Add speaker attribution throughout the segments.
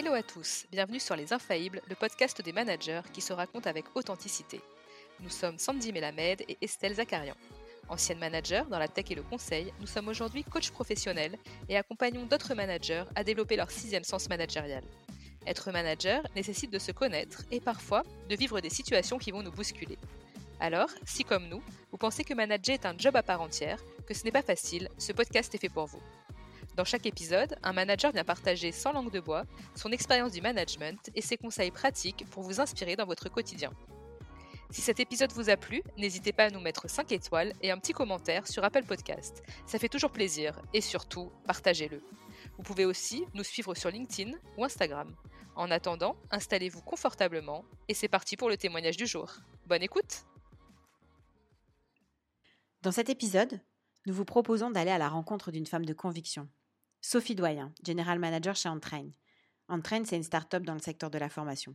Speaker 1: Hello à tous, bienvenue sur Les Infaillibles, le podcast des managers qui se raconte avec authenticité. Nous sommes Sandy Melamed et Estelle Zakarian. Anciennes managers dans la tech et le conseil, nous sommes aujourd'hui coachs professionnels et accompagnons d'autres managers à développer leur sixième sens managérial. Être manager nécessite de se connaître et parfois de vivre des situations qui vont nous bousculer. Alors, si comme nous, vous pensez que manager est un job à part entière, que ce n'est pas facile, ce podcast est fait pour vous. Dans chaque épisode, un manager vient partager sans langue de bois son expérience du management et ses conseils pratiques pour vous inspirer dans votre quotidien. Si cet épisode vous a plu, n'hésitez pas à nous mettre 5 étoiles et un petit commentaire sur Apple Podcast. Ça fait toujours plaisir et surtout, partagez-le. Vous pouvez aussi nous suivre sur LinkedIn ou Instagram. En attendant, installez-vous confortablement et c'est parti pour le témoignage du jour. Bonne écoute
Speaker 2: Dans cet épisode, nous vous proposons d'aller à la rencontre d'une femme de conviction. Sophie Doyen, General Manager chez Entrain. Entrain, c'est une start-up dans le secteur de la formation.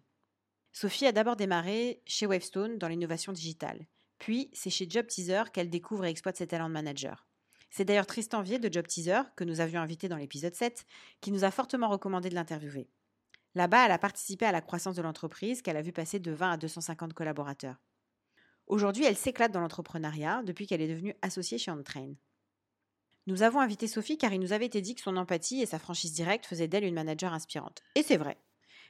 Speaker 2: Sophie a d'abord démarré chez Wavestone dans l'innovation digitale. Puis, c'est chez Job Teaser qu'elle découvre et exploite ses talents de manager. C'est d'ailleurs Tristan Vier de Job Teaser, que nous avions invité dans l'épisode 7, qui nous a fortement recommandé de l'interviewer. Là-bas, elle a participé à la croissance de l'entreprise qu'elle a vu passer de 20 à 250 collaborateurs. Aujourd'hui, elle s'éclate dans l'entrepreneuriat depuis qu'elle est devenue associée chez Ontrain. Nous avons invité Sophie car il nous avait été dit que son empathie et sa franchise directe faisaient d'elle une manager inspirante. Et c'est vrai.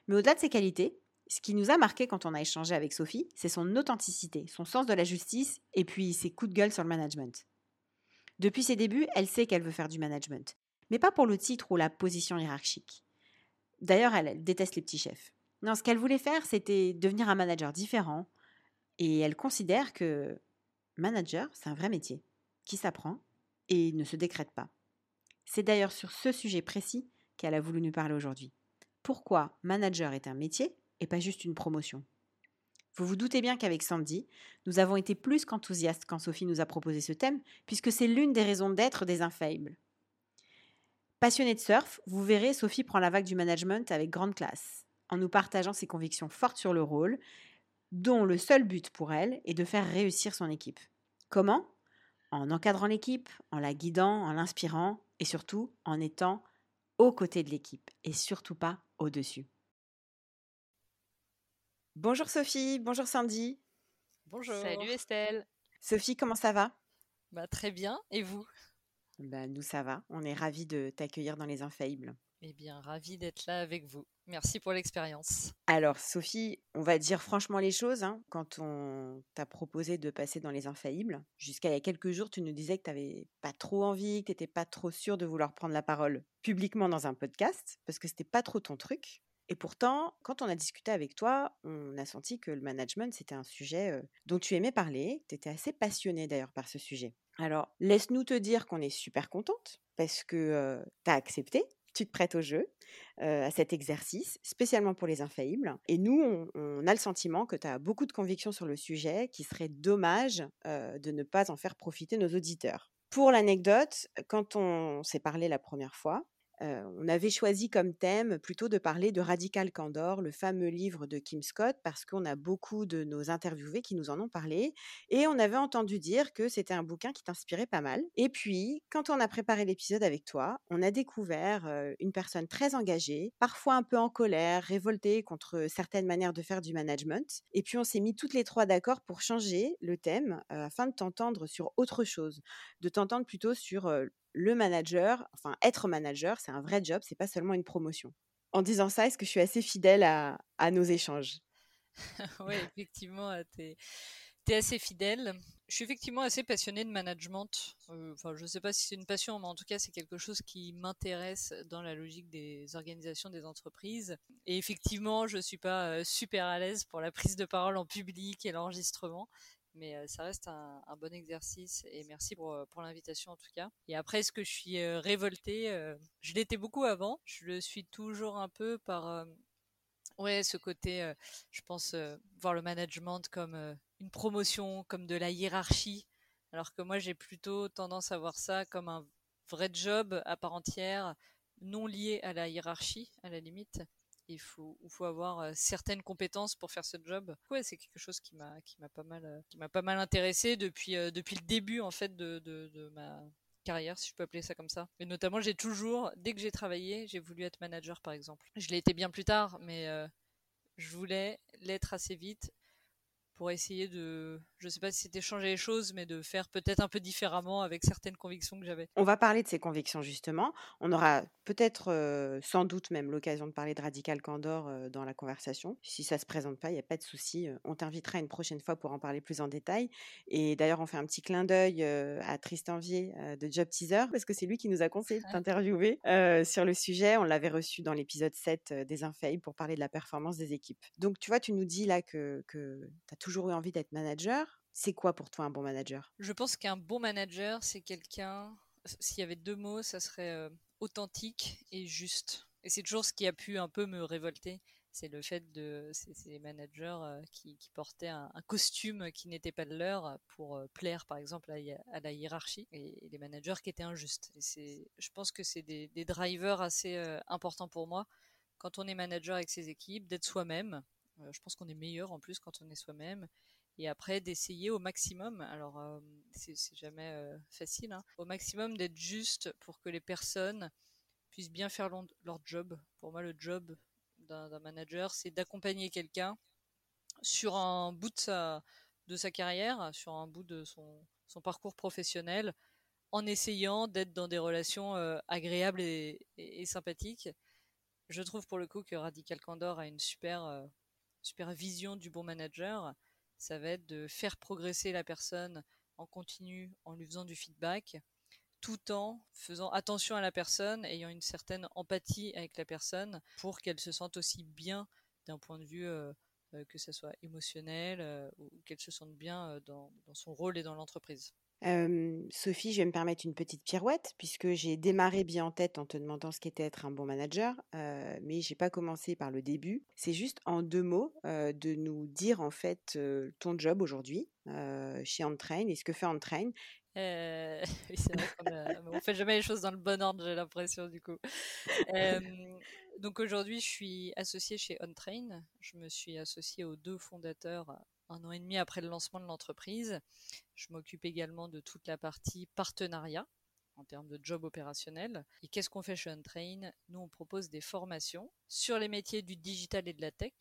Speaker 2: Mais au-delà de ses qualités, ce qui nous a marqué quand on a échangé avec Sophie, c'est son authenticité, son sens de la justice et puis ses coups de gueule sur le management. Depuis ses débuts, elle sait qu'elle veut faire du management, mais pas pour le titre ou la position hiérarchique. D'ailleurs, elle, déteste les petits chefs. Non, ce qu'elle voulait faire, c'était devenir un manager différent, et elle considère que manager, c'est un vrai métier, qui s'apprend et ne se décrète pas. C'est d'ailleurs sur ce sujet précis qu'elle a voulu nous parler aujourd'hui. Pourquoi manager est un métier et pas juste une promotion? Vous vous doutez bien qu'avec Sandy, nous avons été plus qu'enthousiastes quand Sophie nous a proposé ce thème, puisque c'est l'une des raisons d'être des infaillibles. Passionnée de surf, vous verrez, Sophie prend la vague du management avec grande classe, en nous partageant ses convictions fortes sur le rôle, dont le seul but pour elle est de faire réussir son équipe. Comment? En encadrant l'équipe, en la guidant, en l'inspirant, et surtout en étant aux côtés de l'équipe, et surtout pas au-dessus. Bonjour Sophie, bonjour Sandy.
Speaker 3: Bonjour.
Speaker 1: Salut Estelle.
Speaker 2: Sophie, comment ça va?
Speaker 3: Bah, Très bien, et vous?
Speaker 2: Bah, Nous, ça va. On est ravis de t'accueillir dans Les Infaillibles.
Speaker 3: Eh bien, ravis d'être là avec vous. Merci pour l'expérience.
Speaker 2: Alors, Sophie, on va dire franchement les choses. Hein. Quand on t'a proposé de passer dans Les Infaillibles, jusqu'à il y a quelques jours, tu nous disais que tu n'avais pas trop envie, que tu n'étais pas trop sûre de vouloir prendre la parole publiquement dans un podcast, parce que c'était pas trop ton truc. Et pourtant, quand on a discuté avec toi, on a senti que le management, c'était un sujet dont tu aimais parler. Tu étais assez passionnée d'ailleurs par ce sujet. Alors, laisse-nous te dire qu'on est super contente parce que tu as accepté, tu te prêtes au jeu, à cet exercice, spécialement pour les infaillibles. Et nous, on, a le sentiment que tu as beaucoup de convictions sur le sujet, qu'il serait dommage de ne pas en faire profiter nos auditeurs. Pour l'anecdote, quand on s'est parlé la première fois, on avait choisi comme thème plutôt de parler de Radical Candor, le fameux livre de Kim Scott, parce qu'on a beaucoup de nos interviewés qui nous en ont parlé, et on avait entendu dire que c'était un bouquin qui t'inspirait pas mal. Et puis, quand on a préparé l'épisode avec toi, on a découvert une personne très engagée, parfois un peu en colère, révoltée contre certaines manières de faire du management, et puis on s'est mis toutes les trois d'accord pour changer le thème afin de t'entendre sur autre chose, de t'entendre plutôt sur le manager, enfin être manager, c'est un vrai job, c'est pas seulement une promotion. En disant ça, est-ce que je suis assez fidèle à, nos échanges?
Speaker 3: Oui, effectivement, tu es, assez fidèle. Je suis effectivement assez passionnée de management. enfin, je ne sais pas si c'est une passion, mais en tout cas, c'est quelque chose qui m'intéresse dans la logique des organisations des entreprises. Et effectivement, je ne suis pas super à l'aise pour la prise de parole en public et l'enregistrement mais ça reste un, bon exercice et merci pour, pour l'invitation en tout cas. Et après, est-ce que je suis révoltée Je l'étais beaucoup avant, je le suis toujours un peu par ouais ce côté, je pense voir le management comme une promotion, comme de la hiérarchie, alors que moi j'ai plutôt tendance à voir ça comme un vrai job à part entière, non lié à la hiérarchie à la limite il faut, il faut avoir certaines compétences pour faire ce job. Ouais, c'est quelque chose qui m'a, qui m'a pas mal, qui m'a pas mal intéressé depuis, depuis le début en fait de, de, de ma carrière, si je peux appeler ça comme ça. Et notamment, j'ai toujours, dès que j'ai travaillé, j'ai voulu être manager, par exemple. Je l'ai été bien plus tard, mais je voulais l'être assez vite pour essayer de, je sais pas si c'était changer les choses, mais de faire peut-être un peu différemment avec certaines convictions que j'avais.
Speaker 2: On va parler de ces convictions justement. On aura peut-être, sans doute même l'occasion de parler de Radical Candor dans la conversation. Si ça se présente pas, il n'y a pas de souci. On t'invitera une prochaine fois pour en parler plus en détail. Et d'ailleurs, on fait un petit clin d'œil à Tristan Vier de Job Teaser parce que c'est lui qui nous a conseillé de t'interviewer sur le sujet. On l'avait reçu dans l'épisode 7 des Infaillibles pour parler de la performance des équipes. Donc, tu vois, tu nous dis là que, que tu as toujours eu envie d'être manager. C'est quoi pour toi un bon manager?
Speaker 3: Je pense qu'un bon manager, c'est quelqu'un. S'il y avait deux mots, ça serait authentique et juste. Et c'est toujours ce qui a pu un peu me révolter. C'est le fait de ces managers qui, portaient un, costume qui n'était pas de leur pour plaire, par exemple, à, la hiérarchie, et, les managers qui étaient injustes. Et je pense que c'est des, drivers assez importants pour moi quand on est manager avec ses équipes, d'être soi-même. je pense qu'on est meilleur en plus quand on est soi-même et après d'essayer au maximum, alors euh, c'est jamais euh, facile, hein, au maximum d'être juste pour que les personnes puissent bien faire leur job. Pour moi, le job d'un manager, c'est d'accompagner quelqu'un sur un bout de sa, carrière, sur un bout de son, son parcours professionnel, en essayant d'être dans des relations euh, agréables et, et, sympathiques. Je trouve pour le coup que Radical Candor a une super, super vision du bon manager ça va être de faire progresser la personne en continu en lui faisant du feedback, tout en faisant attention à la personne, ayant une certaine empathie avec la personne pour qu'elle se sente aussi bien d'un point de vue euh, euh, que ce soit émotionnel euh, ou qu'elle se sente bien dans, son rôle et dans l'entreprise.
Speaker 2: Sophie, je vais me permettre une petite pirouette puisque j'ai démarré bien en tête en te demandant ce qu'était être un bon manager, mais j'ai pas commencé par le début. C'est juste en deux mots de nous dire en fait ton job aujourd'hui chez Entrain et ce que fait Entrain.
Speaker 3: Euh, c'est vrai qu'on fait jamais les choses dans le bon ordre, j'ai l'impression du coup. donc aujourd'hui, je suis associée chez OnTrain. Je me suis associée aux deux fondateurs un an et demi après le lancement de l'entreprise. Je m'occupe également de toute la partie partenariat en termes de job opérationnel. Et qu'est-ce qu'on fait chez Untrain? Nous, on propose des formations sur les métiers du digital et de la tech,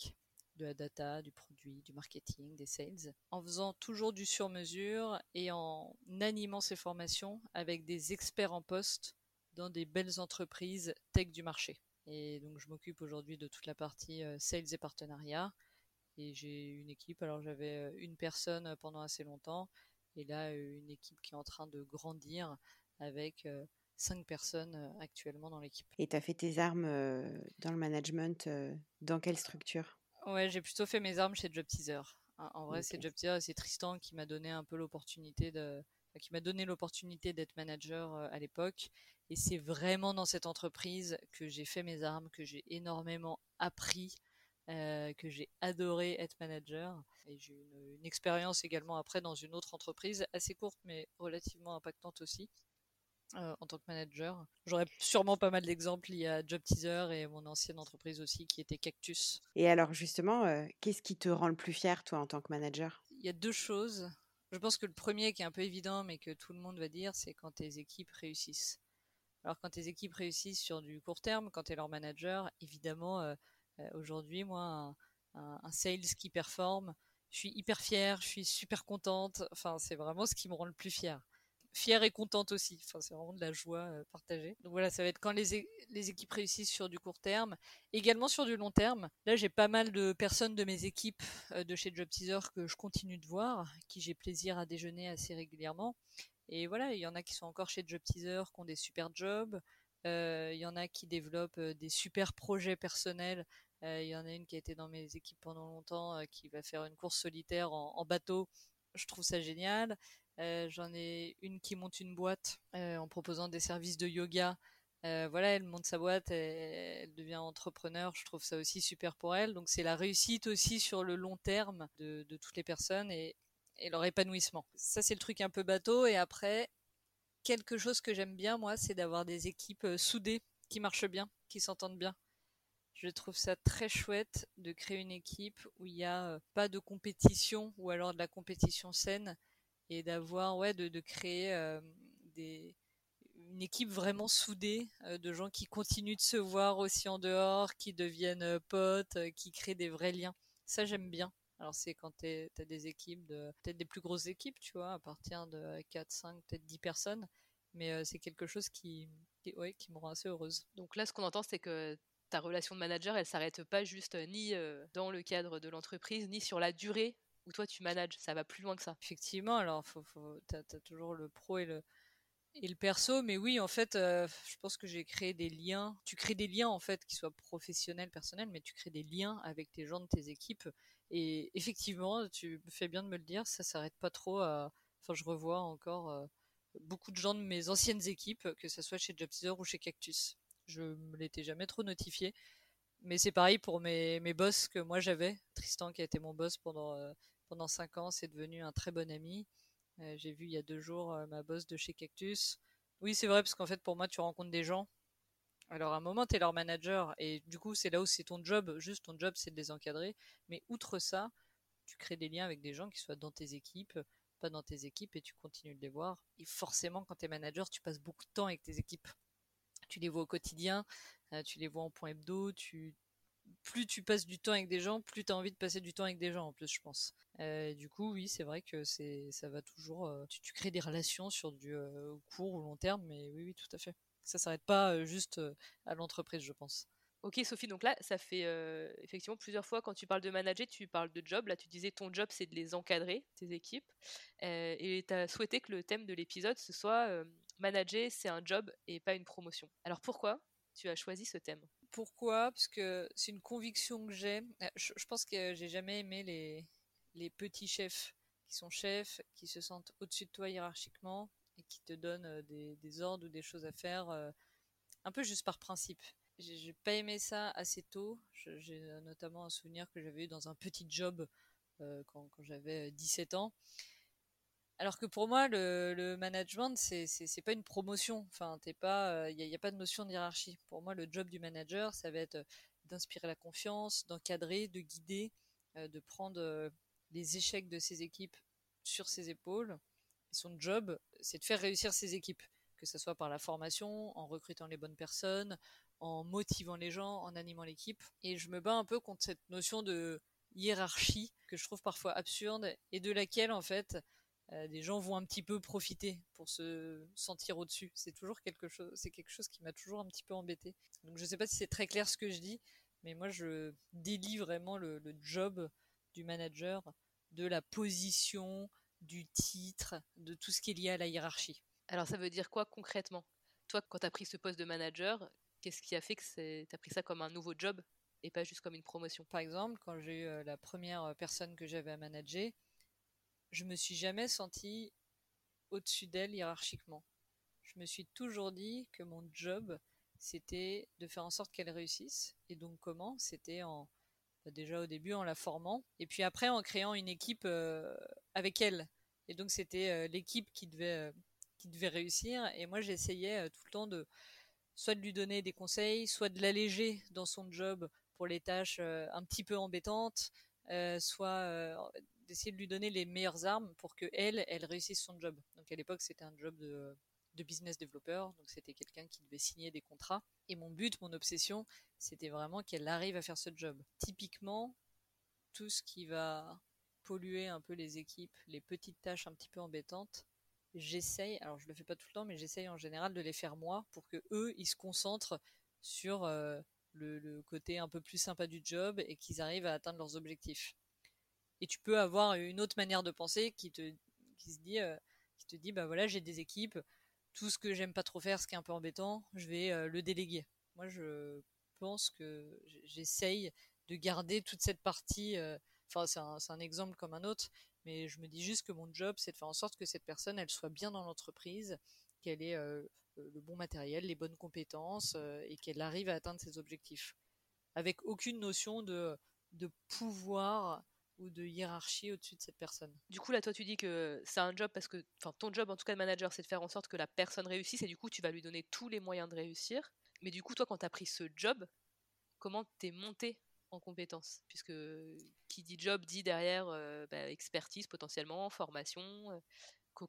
Speaker 3: de la data, du produit, du marketing, des sales, en faisant toujours du sur-mesure et en animant ces formations avec des experts en poste dans des belles entreprises tech du marché. Et donc, je m'occupe aujourd'hui de toute la partie euh, sales et partenariat et j'ai une équipe. Alors j'avais une personne pendant assez longtemps et là une équipe qui est en train de grandir avec cinq personnes actuellement dans l'équipe.
Speaker 2: Et tu as fait tes armes dans le management dans quelle structure?
Speaker 3: Ouais, j'ai plutôt fait mes armes chez Job Teaser. En vrai, c'est Job Teaser et c'est Tristan qui m'a donné un peu l'opportunité de qui m'a donné l'opportunité d'être manager à l'époque et c'est vraiment dans cette entreprise que j'ai fait mes armes, que j'ai énormément appris euh, que j'ai adoré être manager. Et j'ai eu une, expérience également après dans une autre entreprise, assez courte mais relativement impactante aussi. Euh, en tant que manager. J'aurais sûrement pas mal d'exemples. Il y a Job Teaser et mon ancienne entreprise aussi qui était Cactus.
Speaker 2: Et alors justement, euh, qu'est-ce qui te rend le plus fier toi en tant que manager?
Speaker 3: Il y a deux choses. Je pense que le premier qui est un peu évident mais que tout le monde va dire, c'est quand tes équipes réussissent. Alors quand tes équipes réussissent sur du court terme, quand tu es leur manager, évidemment, euh, aujourd'hui, moi, un, sales qui performe, je suis hyper fière, je suis super contente. Enfin, c'est vraiment ce qui me rend le plus fière. Fière et contente aussi. Enfin, c'est vraiment de la joie euh, partagée. Donc voilà, ça va être quand les, les, équipes réussissent sur du court terme, également sur du long terme. Là, j'ai pas mal de personnes de mes équipes euh, de chez Job Teaser que je continue de voir, qui j'ai plaisir à déjeuner assez régulièrement. Et voilà, il y en a qui sont encore chez Job Teaser, qui ont des super jobs. Il y en a qui développent des super projets personnels il y en a une qui a été dans mes équipes pendant longtemps, qui va faire une course solitaire en, bateau. Je trouve ça génial. J'en ai une qui monte une boîte en proposant des services de yoga. voilà, elle monte sa boîte, elle, devient entrepreneur. Je trouve ça aussi super pour elle. Donc c'est la réussite aussi sur le long terme de, toutes les personnes et, et leur épanouissement. Ça c'est le truc un peu bateau. Et après, quelque chose que j'aime bien moi, c'est d'avoir des équipes soudées qui marchent bien, qui s'entendent bien. Je trouve ça très chouette de créer une équipe où il n'y a euh, pas de compétition ou alors de la compétition saine et d'avoir, ouais, de, créer euh, une équipe vraiment soudée de gens qui continuent de se voir aussi en dehors, qui deviennent potes, qui créent des vrais liens. Ça, j'aime bien. Alors c'est quand tu as des équipes, peut-être des plus grosses équipes, tu vois, à partir de 4, 5, peut-être 10 personnes. Mais c'est quelque chose qui, qui, ouais, qui me rend assez heureuse.
Speaker 1: Donc là, ce qu'on entend, c'est que ta relation de manager, elle s'arrête pas juste ni dans le cadre de l'entreprise, ni sur la durée où toi tu manages. Ça va plus loin que ça.
Speaker 3: Effectivement, alors faut, tu as, toujours le pro et le, perso, mais oui, en fait, je pense que j'ai créé des liens. Tu crées des liens, en fait, qui soient professionnels, personnels, mais tu crées des liens avec tes gens de tes équipes. Et effectivement, tu fais bien de me le dire, ça s'arrête pas trop à. Enfin, je revois encore beaucoup de gens de mes anciennes équipes, que ce soit chez JobTeaser ou chez Cactus. Je me l'étais jamais trop notifié. Mais c'est pareil pour mes, mes boss que moi j'avais. Tristan, qui a été mon boss pendant, euh, pendant 5 ans, c'est devenu un très bon ami. Euh, j'ai vu il y a deux jours euh, ma boss de chez Cactus. Oui, c'est vrai, parce qu'en fait, pour moi, tu rencontres des gens. Alors, à un moment, tu es leur manager, et du coup, c'est là où c'est ton job. Juste, ton job, c'est de les encadrer. Mais outre ça, tu crées des liens avec des gens qui soient dans tes équipes, pas dans tes équipes, et tu continues de les voir. Et forcément, quand tu es manager, tu passes beaucoup de temps avec tes équipes tu les vois au quotidien, euh, tu les vois en point hebdo, tu plus tu passes du temps avec des gens, plus tu as envie de passer du temps avec des gens en plus, je pense. Euh, du coup, oui, c'est vrai que c'est ça va toujours euh, tu, crées des relations sur du court ou long terme mais oui oui, tout à fait. Ça s'arrête pas juste à l'entreprise, je pense.
Speaker 1: Ok Sophie, donc là, ça fait effectivement plusieurs fois quand tu parles de manager, tu parles de job. Là, tu disais ton job, c'est de les encadrer, tes équipes. et tu as souhaité que le thème de l'épisode, ce soit manager, c'est un job et pas une promotion. Alors pourquoi tu as choisi ce thème?
Speaker 3: Pourquoi? Parce que c'est une conviction que j'ai. Euh, je, pense que j'ai jamais aimé les, petits chefs qui sont chefs, qui se sentent au-dessus de toi hiérarchiquement et qui te donnent euh, des, ordres ou des choses à faire euh, un peu juste par principe. J'ai pas aimé ça assez tôt. J'ai notamment un souvenir que j'avais eu dans un petit job quand, quand j'avais 17 ans. Alors que pour moi, le, management, c'est, c'est, pas une promotion. Enfin, il euh, n'y a, pas de notion de hiérarchie. Pour moi, le job du manager, ça va être euh, d'inspirer la confiance, d'encadrer, de guider, euh, de prendre les échecs de ses équipes sur ses épaules. Et son job, c'est de faire réussir ses équipes, que ce soit par la formation, en recrutant les bonnes personnes, en motivant les gens, en animant l'équipe. Et je me bats un peu contre cette notion de hiérarchie que je trouve parfois absurde et de laquelle, en fait, euh, des gens vont un petit peu profiter pour se sentir au-dessus. C'est toujours quelque chose, c'est quelque chose qui m'a toujours un petit peu embêté. Donc je sais pas si c'est très clair ce que je dis, mais moi je délie vraiment le, job du manager de la position, du titre, de tout ce qui est lié à la hiérarchie.
Speaker 1: Alors ça veut dire quoi concrètement? Toi, quand tu as pris ce poste de manager, qu'est-ce qui a fait que tu as pris ça comme un nouveau job et pas juste comme une promotion?
Speaker 3: Par exemple, quand j'ai eu euh, la première personne que j'avais à manager, je me suis jamais senti au-dessus d'elle hiérarchiquement. Je me suis toujours dit que mon job, c'était de faire en sorte qu'elle réussisse. Et donc comment? C'était en bah, déjà au début en la formant, et puis après en créant une équipe euh, avec elle. Et donc c'était euh, l'équipe qui devait euh, qui devait réussir. Et moi j'essayais tout le temps de soit de lui donner des conseils, soit de l'alléger dans son job pour les tâches un petit peu embêtantes, soit d'essayer de lui donner les meilleures armes pour que elle, elle réussisse son job. Donc à l'époque, c'était un job de, business developer, donc c'était quelqu'un qui devait signer des contrats. Et mon but, mon obsession, c'était vraiment qu'elle arrive à faire ce job. Typiquement, tout ce qui va polluer un peu les équipes, les petites tâches un petit peu embêtantes, j'essaye, alors je le fais pas tout le temps, mais j'essaye en général de les faire moi pour que eux, ils se concentrent sur euh, le, côté un peu plus sympa du job et qu'ils arrivent à atteindre leurs objectifs. Et tu peux avoir une autre manière de penser qui te qui se dit euh, qui te dit bah voilà j'ai des équipes tout ce que j'aime pas trop faire ce qui est un peu embêtant je vais euh, le déléguer. Moi je pense que j'essaye de garder toute cette partie euh, enfin c'est un, exemple comme un autre mais je me dis juste que mon job c'est de faire en sorte que cette personne elle soit bien dans l'entreprise qu'elle ait le bon matériel les bonnes compétences et qu'elle arrive à atteindre ses objectifs avec aucune notion de pouvoir ou de hiérarchie au-dessus de cette personne.
Speaker 1: Du coup, là, toi, tu dis que c'est un job parce que, enfin, ton job en tout cas de manager, c'est de faire en sorte que la personne réussisse et du coup, tu vas lui donner tous les moyens de réussir. Mais du coup, toi, quand tu as pris ce job, comment t'es monté en compétences? Puisque qui dit job dit derrière euh, bah, expertise potentiellement, formation. Euh,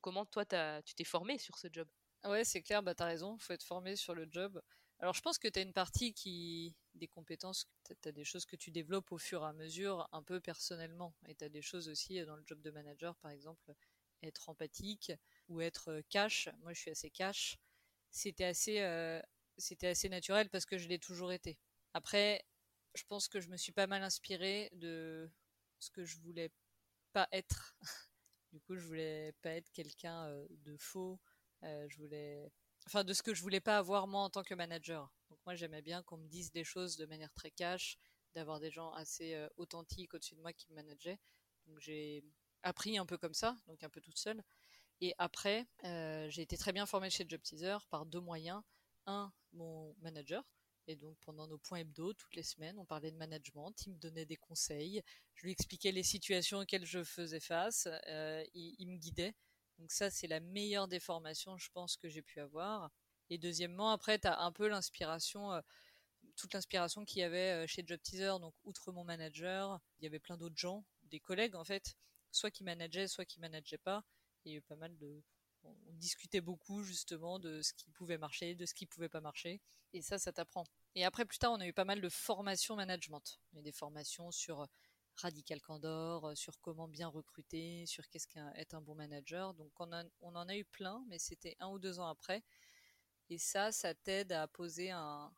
Speaker 1: comment toi, tu t'es formé sur ce job?
Speaker 3: Ouais, c'est clair, bah t'as raison, faut être formé sur le job. Alors je pense que tu as une partie qui des compétences, tu as des choses que tu développes au fur et à mesure, un peu personnellement. Et tu as des choses aussi dans le job de manager, par exemple, être empathique ou être euh, cash. Moi, je suis assez cash. C'était assez, euh, c'était assez naturel parce que je l'ai toujours été. Après, je pense que je me suis pas mal inspirée de ce que je voulais pas être. du coup, je voulais pas être quelqu'un euh, de faux. Je voulais, enfin, de ce que je voulais pas avoir moi en tant que manager. Donc moi, j'aimais bien qu'on me dise des choses de manière très cash, d'avoir des gens assez authentiques au-dessus de moi qui me manageaient. Donc j'ai appris un peu comme ça, donc un peu toute seule. Et après, euh, j'ai été très bien formée chez Job Teaser par deux moyens. Un, mon manager. Et donc pendant nos points hebdo, toutes les semaines, on parlait de management, il me donnait des conseils, je lui expliquais les situations auxquelles je faisais face, euh, il, me guidait. Donc ça, c'est la meilleure des formations, je pense, que j'ai pu avoir. Et deuxièmement, après, tu as un peu l'inspiration, euh, toute l'inspiration qu'il y avait chez Job Teaser. Donc outre mon manager, il y avait plein d'autres gens, des collègues en fait, soit qui manageaient, soit qui manageaient pas. Il y a eu pas mal de, on discutait beaucoup justement de ce qui pouvait marcher, de ce qui pouvait pas marcher. Et ça, ça t'apprend. Et après, plus tard, on a eu pas mal de formations management. Il y a des formations sur Radical Candor, sur comment bien recruter, sur qu'est-ce qu'être un bon manager. Donc on, on en a eu plein, mais c'était un ou deux ans après. Et ça, ça t'aide à poser un,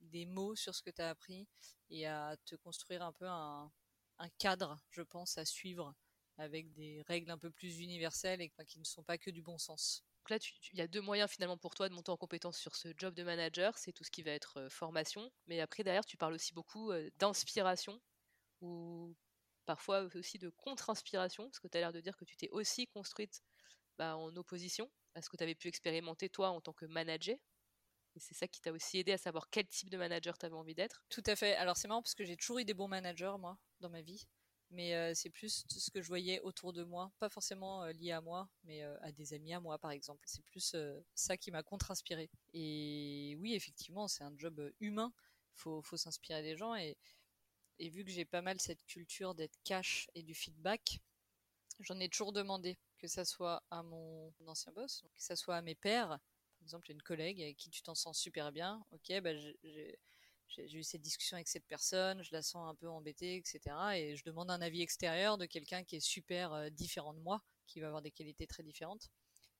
Speaker 3: des mots sur ce que tu as appris et à te construire un peu un, un cadre, je pense, à suivre avec des règles un peu plus universelles et qui ne sont pas que du bon sens.
Speaker 1: Donc là, il y a deux moyens finalement pour toi de monter en compétence sur ce job de manager, c'est tout ce qui va être euh, formation, mais après derrière, tu parles aussi beaucoup euh, d'inspiration ou parfois aussi de contre-inspiration, parce que tu as l'air de dire que tu t'es aussi construite bah, en opposition à ce que tu avais pu expérimenter toi en tant que manager. Et c'est ça qui t'a aussi aidé à savoir quel type de manager tu avais envie d'être.
Speaker 3: Tout à fait. Alors c'est marrant parce que j'ai toujours eu des bons managers, moi, dans ma vie mais euh, c'est plus ce que je voyais autour de moi, pas forcément euh, lié à moi, mais euh, à des amis à moi par exemple. C'est plus ça qui m'a contre-inspiré. Et oui, effectivement, c'est un job humain. Faut, faut s'inspirer des gens et vu que j'ai pas mal cette culture d'être cash et du feedback, j'en ai toujours demandé, que ça soit à mon ancien boss, que ça soit à mes pairs, par exemple une collègue avec qui tu t'en sens super bien, ok, bah j'ai eu cette discussion avec cette personne, je la sens un peu embêtée, etc. Et je demande un avis extérieur de quelqu'un qui est super euh, différent de moi, qui va avoir des qualités très différentes.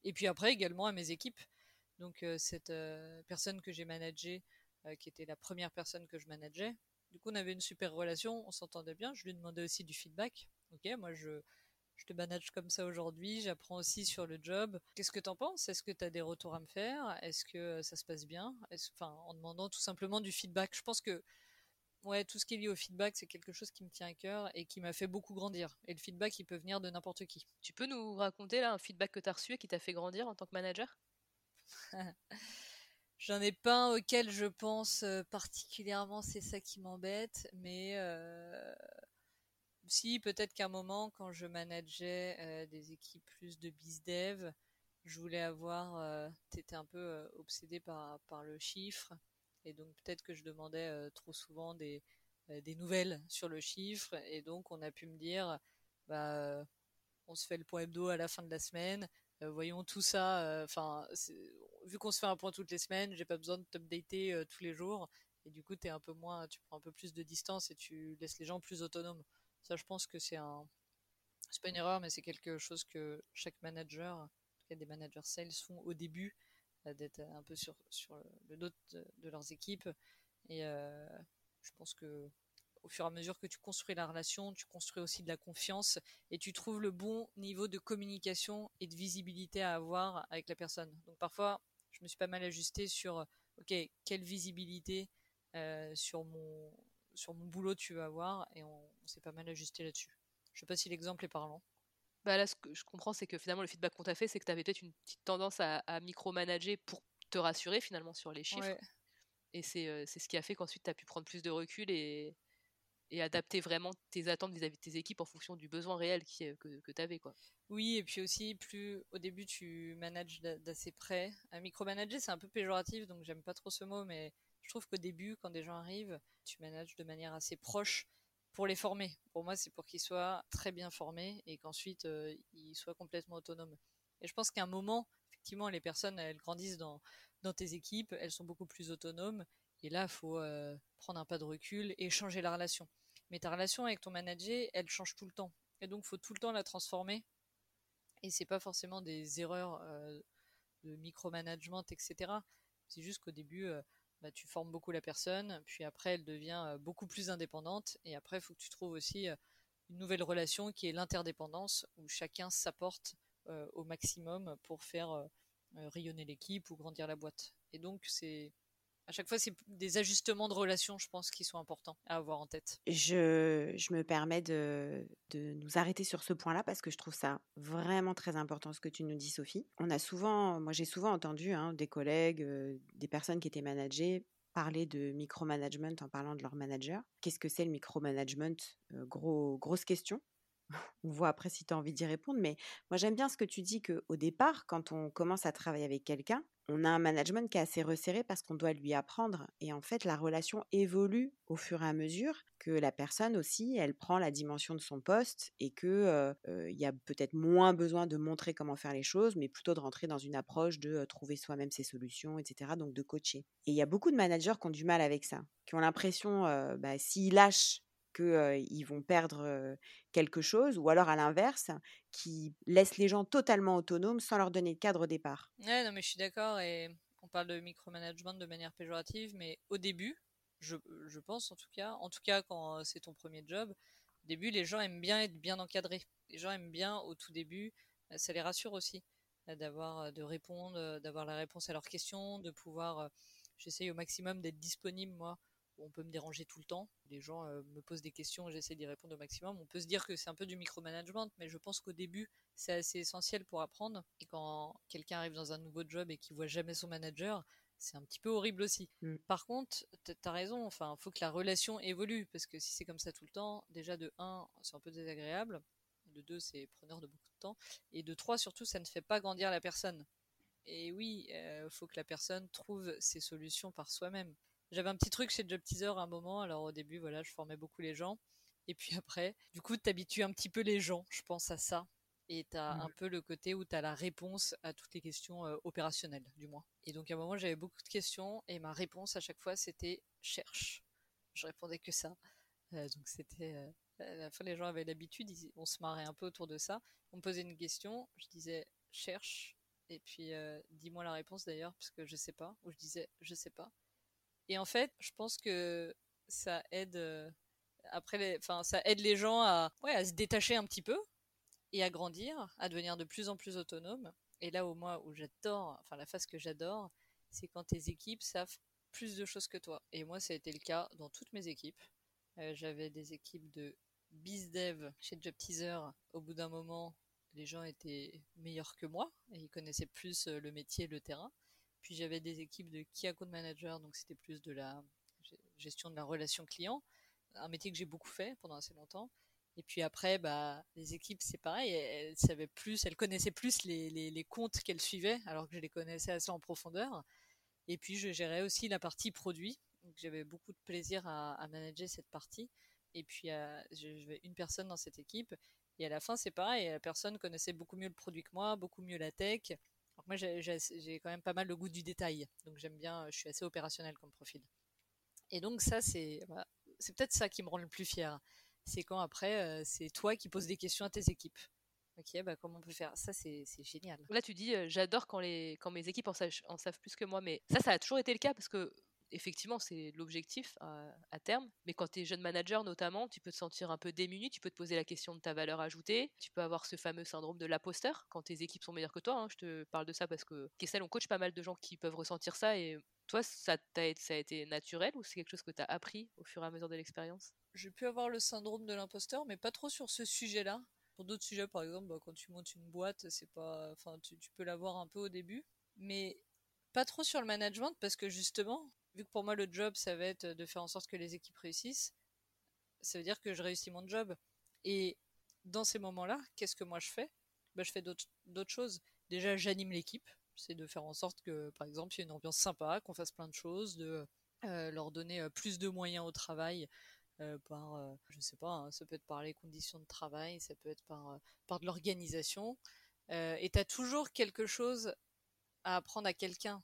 Speaker 3: Et puis après également à mes équipes. Donc euh, cette euh, personne que j'ai managée, qui était la première personne que je manageais, du coup on avait une super relation, on s'entendait bien. Je lui demandais aussi du feedback. Ok, moi je je te manage comme ça aujourd'hui, j'apprends aussi sur le job. Qu'est-ce que tu en penses? Est-ce que tu as des retours à me faire? Est-ce que euh, ça se passe bien? Enfin, en demandant tout simplement du feedback. Je pense que ouais, tout ce qui est lié au feedback, c'est quelque chose qui me tient à cœur et qui m'a fait beaucoup grandir. Et le feedback, il peut venir de n'importe qui.
Speaker 1: Tu peux nous raconter là un feedback que tu as reçu et qui t'a fait grandir en tant que manager?
Speaker 3: J'en ai pas un auquel je pense euh, particulièrement, c'est ça qui m'embête, mais euh, si peut-être qu'à un moment, quand je manageais euh, des équipes plus de bizdev, je voulais avoir, euh, t'étais un peu euh, obsédé par, par le chiffre, et donc peut-être que je demandais trop souvent des, des nouvelles sur le chiffre, et donc on a pu me dire, bah, on se fait le point hebdo à la fin de la semaine, voyons tout ça, enfin, vu qu'on se fait un point toutes les semaines, j'ai pas besoin de t'updater tous les jours, et du coup, t'es un peu moins, tu prends un peu plus de distance et tu laisses les gens plus autonomes. Ça, je pense que c'est un, c'est pas une erreur, mais c'est quelque chose que chaque manager, en tout cas des managers sales, font au début, euh, d'être un peu sur, le dos de, leurs équipes. Et euh, je pense que au fur et à mesure que tu construis la relation, tu construis aussi de la confiance et tu trouves le bon niveau de communication et de visibilité à avoir avec la personne. Donc parfois, je me suis pas mal ajusté sur, ok, quelle visibilité euh, sur mon sur mon boulot tu vas avoir et on, s'est pas mal ajusté là-dessus. Je sais pas si l'exemple est parlant.
Speaker 1: Bah là, ce que je comprends, c'est que finalement, le feedback qu'on t'a fait, c'est que tu avais peut-être une petite tendance à, micromanager pour te rassurer finalement sur les chiffres. Et euh, c'est ce qui a fait qu'ensuite, tu as pu prendre plus de recul et, et adapter vraiment tes attentes vis-à-vis de tes équipes en fonction du besoin réel que, que tu avais. Quoi.
Speaker 3: Oui, et puis aussi, plus au début, tu manages d'assez près. Un micromanager, c'est un peu péjoratif, donc j'aime pas trop ce mot, mais je trouve qu'au début, quand des gens arrivent, tu manages de manière assez proche pour les former. Pour moi, c'est pour qu'ils soient très bien formés et qu'ensuite euh, ils soient complètement autonomes. Et je pense qu'à un moment, effectivement, les personnes, elles grandissent dans, dans tes équipes, elles sont beaucoup plus autonomes. Et là, il faut euh, prendre un pas de recul et changer la relation. Mais ta relation avec ton manager, elle change tout le temps. Et donc, faut tout le temps la transformer. Et c'est pas forcément des erreurs euh, de micromanagement, etc. C'est juste qu'au début, euh, bah, tu formes beaucoup la personne, puis après, elle devient beaucoup plus indépendante. Et après, il faut que tu trouves aussi une nouvelle relation qui est l'interdépendance, où chacun s'apporte au maximum pour faire rayonner l'équipe ou grandir la boîte. Et donc, c'est à chaque fois, c'est des ajustements de relations, je pense, qui sont importants à avoir en tête.
Speaker 2: Je, me permets de, de, nous arrêter sur ce point-là parce que je trouve ça vraiment très important ce que tu nous dis, Sophie. On a souvent, moi j'ai souvent entendu hein, des collègues, euh, des personnes qui étaient managées parler de micromanagement en parlant de leur manager. Qu'est-ce que c'est le micromanagement? Euh, Gros, Grosse question. On voit après si tu as envie d'y répondre, mais moi j'aime bien ce que tu dis qu'au départ, quand on commence à travailler avec quelqu'un, on a un management qui est assez resserré parce qu'on doit lui apprendre. Et en fait, la relation évolue au fur et à mesure que la personne aussi, elle prend la dimension de son poste et que il y a peut-être moins besoin de montrer comment faire les choses, mais plutôt de rentrer dans une approche de trouver soi-même ses solutions, etc. Donc de coacher. Et il y a beaucoup de managers qui ont du mal avec ça, qui ont l'impression, bah, s'ils lâchent qu'ils vont perdre quelque chose, ou alors à l'inverse, qui laissent les gens totalement autonomes sans leur donner de cadre au départ.
Speaker 3: Ouais, non, mais je suis d'accord, et on parle de micromanagement de manière péjorative, mais au début, je, je pense en tout cas, en tout cas quand c'est ton premier job, au début, les gens aiment bien être bien encadrés. Les gens aiment bien au tout début, ça les rassure aussi d'avoir de répondre, d'avoir la réponse à leurs questions, de pouvoir, j'essaye au maximum d'être disponible moi on peut me déranger tout le temps. Les gens euh, me posent des questions et j'essaie d'y répondre au maximum. On peut se dire que c'est un peu du micromanagement, mais je pense qu'au début, c'est assez essentiel pour apprendre. Et quand quelqu'un arrive dans un nouveau job et qu'il voit jamais son manager, c'est un petit peu horrible aussi. Mm. Par contre, t'as raison, enfin, faut que la relation évolue, parce que si c'est comme ça tout le temps, déjà de 1, c'est un peu désagréable, de 2, c'est preneur de beaucoup de temps, et de 3, surtout, ça ne fait pas grandir la personne. Et oui, il euh, faut que la personne trouve ses solutions par soi-même. J'avais un petit truc chez Job Teaser à un moment. Alors au début, voilà, je formais beaucoup les gens. Et puis après, du coup, t'habitues un petit peu les gens, je pense à ça. Et t'as mmh. un peu le côté où t'as la réponse à toutes les questions euh, opérationnelles, du moins. Et donc à un moment, j'avais beaucoup de questions et ma réponse à chaque fois, c'était cherche. Je répondais que ça. Euh, donc c'était euh, à la fin, les gens avaient l'habitude, on se marrait un peu autour de ça. On me posait une question, je disais cherche, et puis dis-moi la réponse d'ailleurs, parce que je sais pas, ou je disais je sais pas. Et en fait, je pense que ça aide euh, après les, enfin, ça aide les gens à, se détacher un petit peu et à grandir, à devenir de plus en plus autonomes. Et là, au moins où j'adore, enfin, la phase que j'adore, c'est quand tes équipes savent plus de choses que toi. Et moi, ça a été le cas dans toutes mes équipes. Euh, j'avais des équipes de BizDev chez Job Teaser. Au bout d'un moment, les gens étaient meilleurs que moi et ils connaissaient plus euh, le métier, le terrain. Puis j'avais des équipes de Key Account Manager, donc c'était plus de la gestion de la relation client, un métier que j'ai beaucoup fait pendant assez longtemps. Et puis après, bah, les équipes, c'est pareil, elles, savaient plus, elles connaissaient plus les, les, comptes qu'elles suivaient, alors que je les connaissais assez en profondeur. Et puis je gérais aussi la partie produit, donc j'avais beaucoup de plaisir à, à, manager cette partie. Et puis euh, j'avais une personne dans cette équipe, et à la fin, c'est pareil, la personne connaissait beaucoup mieux le produit que moi, beaucoup mieux la tech, moi, j'ai quand même pas mal le goût du détail. Donc, j'aime bien, je suis assez opérationnel comme profil. Et donc, ça, c'est c'est peut-être ça qui me rend le plus fier. C'est quand après, euh, c'est toi qui poses des questions à tes équipes. Ok, bah comment on peut faire? Ça, c'est génial.
Speaker 1: Là, tu dis, euh, j'adore quand, quand mes équipes en, en, savent plus que moi, mais ça, ça a toujours été le cas parce que effectivement, c'est l'objectif à, terme. Mais quand tu es jeune manager, notamment, tu peux te sentir un peu démuni, tu peux te poser la question de ta valeur ajoutée, tu peux avoir ce fameux syndrome de l'imposteur quand tes équipes sont meilleures que toi. Hein. Je te parle de ça parce que Kessel, on coach pas mal de gens qui peuvent ressentir ça. Et toi, ça, a, été naturel ou c'est quelque chose que tu as appris au fur et à mesure de l'expérience?
Speaker 3: J'ai pu avoir le syndrome de l'imposteur, mais pas trop sur ce sujet-là. Pour d'autres sujets, par exemple, bah, quand tu montes une boîte, c'est pas, enfin, tu peux l'avoir un peu au début, mais pas trop sur le management parce que justement, vu que pour moi le job ça va être de faire en sorte que les équipes réussissent, ça veut dire que je réussis mon job. Et dans ces moments-là, qu'est-ce que moi je fais? Ben, Je fais d'autres choses. Déjà, j'anime l'équipe. C'est de faire en sorte que, par exemple, il y ait une ambiance sympa, qu'on fasse plein de choses, de euh, leur donner euh, plus de moyens au travail. Euh, par, je sais pas, hein, ça peut être par les conditions de travail, ça peut être par, par de l'organisation. et tu as toujours quelque chose à apprendre à quelqu'un.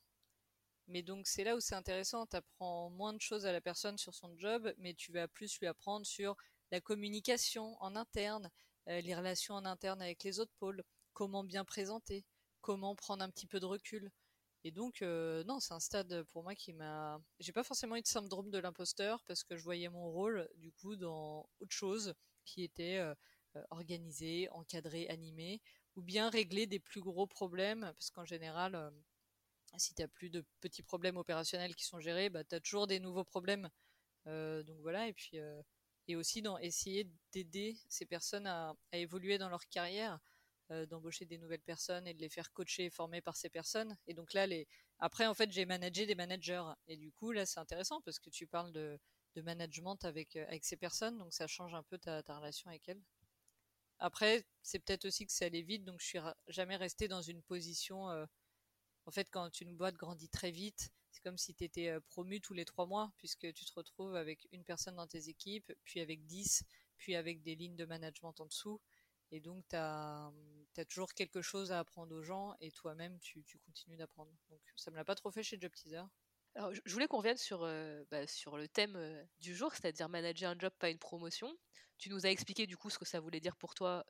Speaker 3: Mais donc c'est là où c'est intéressant, tu apprends moins de choses à la personne sur son job, mais tu vas plus lui apprendre sur la communication en interne, euh, les relations en interne avec les autres pôles, comment bien présenter, comment prendre un petit peu de recul. Et donc, euh, non, c'est un stade pour moi qui m'a. J'ai pas forcément eu de syndrome de l'imposteur parce que je voyais mon rôle, du coup, dans autre chose qui était euh, organisé, encadré, ou bien régler des plus gros problèmes, parce qu'en général, si tu as plus de petits problèmes opérationnels qui sont gérés, bah, tu as toujours des nouveaux problèmes. donc voilà, et puis et aussi dans essayer d'aider ces personnes à, évoluer dans leur carrière, euh, d'embaucher des nouvelles personnes et de les faire coacher et former par ces personnes. Et donc là, après, en fait, j'ai managé des managers. Et du coup, là, c'est intéressant parce que tu parles de, management avec, euh, avec ces personnes, donc ça change un peu ta, ta relation avec elles. Après, c'est peut-être aussi que c'est allé vite, donc je suis jamais restée dans une position. En fait, quand une boîte grandit très vite, c'est comme si tu étais euh, promu tous les trois mois, puisque tu te retrouves avec une personne dans tes équipes, puis avec dix, puis avec des lignes de management en dessous. Et donc, tu as, toujours quelque chose à apprendre aux gens, et toi-même, tu, continues d'apprendre. Donc, ça me l'a pas trop fait chez Job Teaser.
Speaker 1: Alors, je voulais qu'on revienne sur, euh, bah, sur le thème euh, du jour, c'est-à-dire manager un job, pas une promotion. Tu nous as expliqué du coup ce que ça voulait dire pour toi,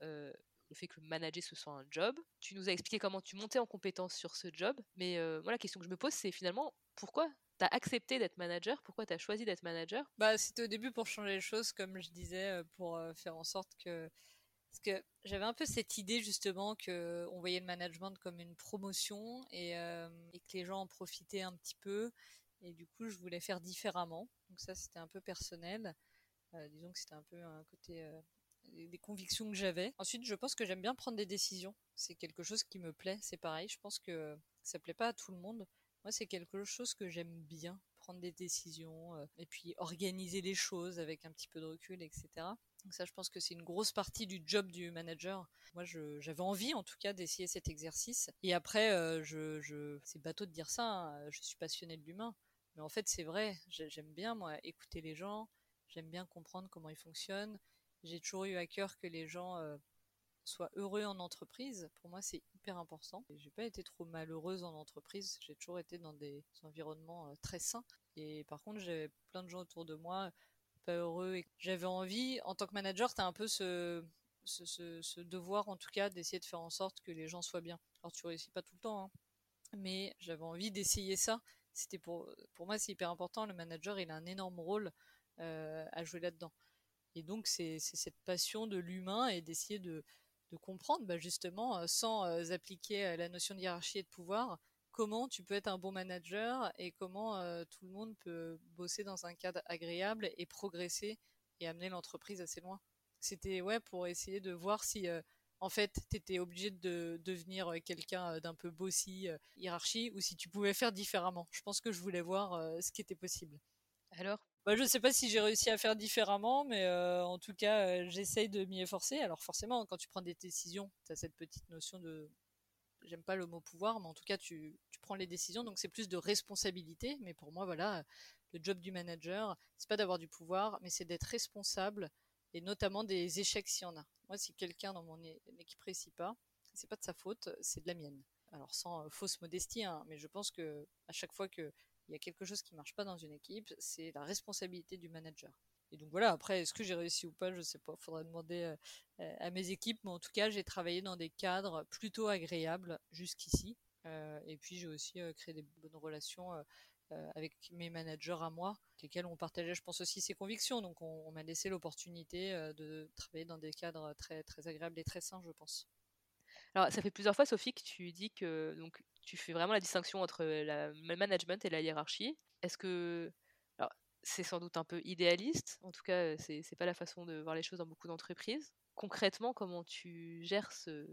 Speaker 1: le fait que manager ce soit un job. Tu nous as expliqué comment tu montais en compétence sur ce job. Mais moi, la question que je me pose, c'est finalement, pourquoi tu as accepté d'être manager? Pourquoi tu as choisi d'être manager?
Speaker 3: Bah, c'était au début pour changer les choses, comme je disais, pour faire en sorte que parce que j'avais un peu cette idée justement que on voyait le management comme une promotion et, et, que les gens en profitaient un petit peu. Et du coup, je voulais faire différemment. Donc ça, c'était un peu personnel. disons que c'était un peu un côté des convictions que j'avais. Ensuite, je pense que j'aime bien prendre des décisions. C'est quelque chose qui me plaît. C'est pareil. Je pense que ça plaît pas à tout le monde. Moi, c'est quelque chose que j'aime bien, prendre des décisions euh, et puis organiser les choses avec un petit peu de recul, etc. Donc ça, je pense que c'est une grosse partie du job du manager. Moi, j'avais envie, en tout cas, d'essayer cet exercice. Et après, euh, je, c'est bateau de dire ça. Hein, je suis passionné de l'humain, mais en fait, c'est vrai. J'aime bien moi écouter les gens. J'aime bien comprendre comment ils fonctionnent. J'ai toujours eu à cœur que les gens euh, soient heureux en entreprise. Pour moi, c'est hyper important. J'ai pas été trop malheureuse en entreprise. J'ai toujours été dans des environnements euh, très sains. Et par contre, j'avais plein de gens autour de moi pas heureux. Et j'avais envie, en tant que manager, tu as un peu ce, devoir, en tout cas, d'essayer de faire en sorte que les gens soient bien. Alors, tu réussis pas tout le temps, hein. mais j'avais envie d'essayer ça. C'était pour, pour moi, c'est hyper important. Le manager, il a un énorme rôle euh, à jouer là-dedans. Et donc, c'est cette passion de l'humain et d'essayer de, comprendre, bah, justement, euh, sans euh, appliquer euh, la notion de hiérarchie et de pouvoir, comment tu peux être un bon manager et comment tout le monde peut bosser dans un cadre agréable et progresser et amener l'entreprise assez loin. C'était ouais pour essayer de voir si en fait tu étais obligé de devenir quelqu'un d'un peu bossy, hiérarchie, ou si tu pouvais faire différemment. Je pense que je voulais voir ce qui était possible.
Speaker 1: Alors
Speaker 3: bah, je sais pas si j'ai réussi à faire différemment, mais euh, en tout cas, euh, j'essaye de m'y efforcer. Alors forcément, quand tu prends des décisions, tu as cette petite notion de... J'aime pas le mot pouvoir, mais en tout cas, tu, tu prends les décisions, donc c'est plus de responsabilité. Mais pour moi, voilà, le job du manager, c'est pas d'avoir du pouvoir, mais c'est d'être responsable, et notamment des échecs s'il y en a. Moi, si quelqu'un dans mon équipe réussit pas, c'est pas de sa faute, c'est de la mienne. Alors sans euh, fausse modestie, hein, mais je pense que à chaque fois que il y a quelque chose qui marche pas dans une équipe, c'est la responsabilité du manager. Et donc voilà, après, est-ce que j'ai réussi ou pas, je sais pas, faudrait demander euh, euh, à mes équipes, mais en tout cas, j'ai travaillé dans des cadres plutôt agréables jusqu'ici. Euh, et puis j'ai aussi créé des bonnes relations avec mes managers à moi, lesquels on partageait, je pense aussi, ses convictions. Donc on, m'a laissé l'opportunité de travailler dans des cadres très, agréables et très sains, je pense.
Speaker 1: Alors, ça fait plusieurs fois, Sophie, que tu dis que tu fais vraiment la distinction entre le management et la hiérarchie. Est-ce que. C'est sans doute un peu idéaliste, en tout cas, c'est, c'est pas la façon de voir les choses dans beaucoup d'entreprises. Concrètement, comment tu gères ce,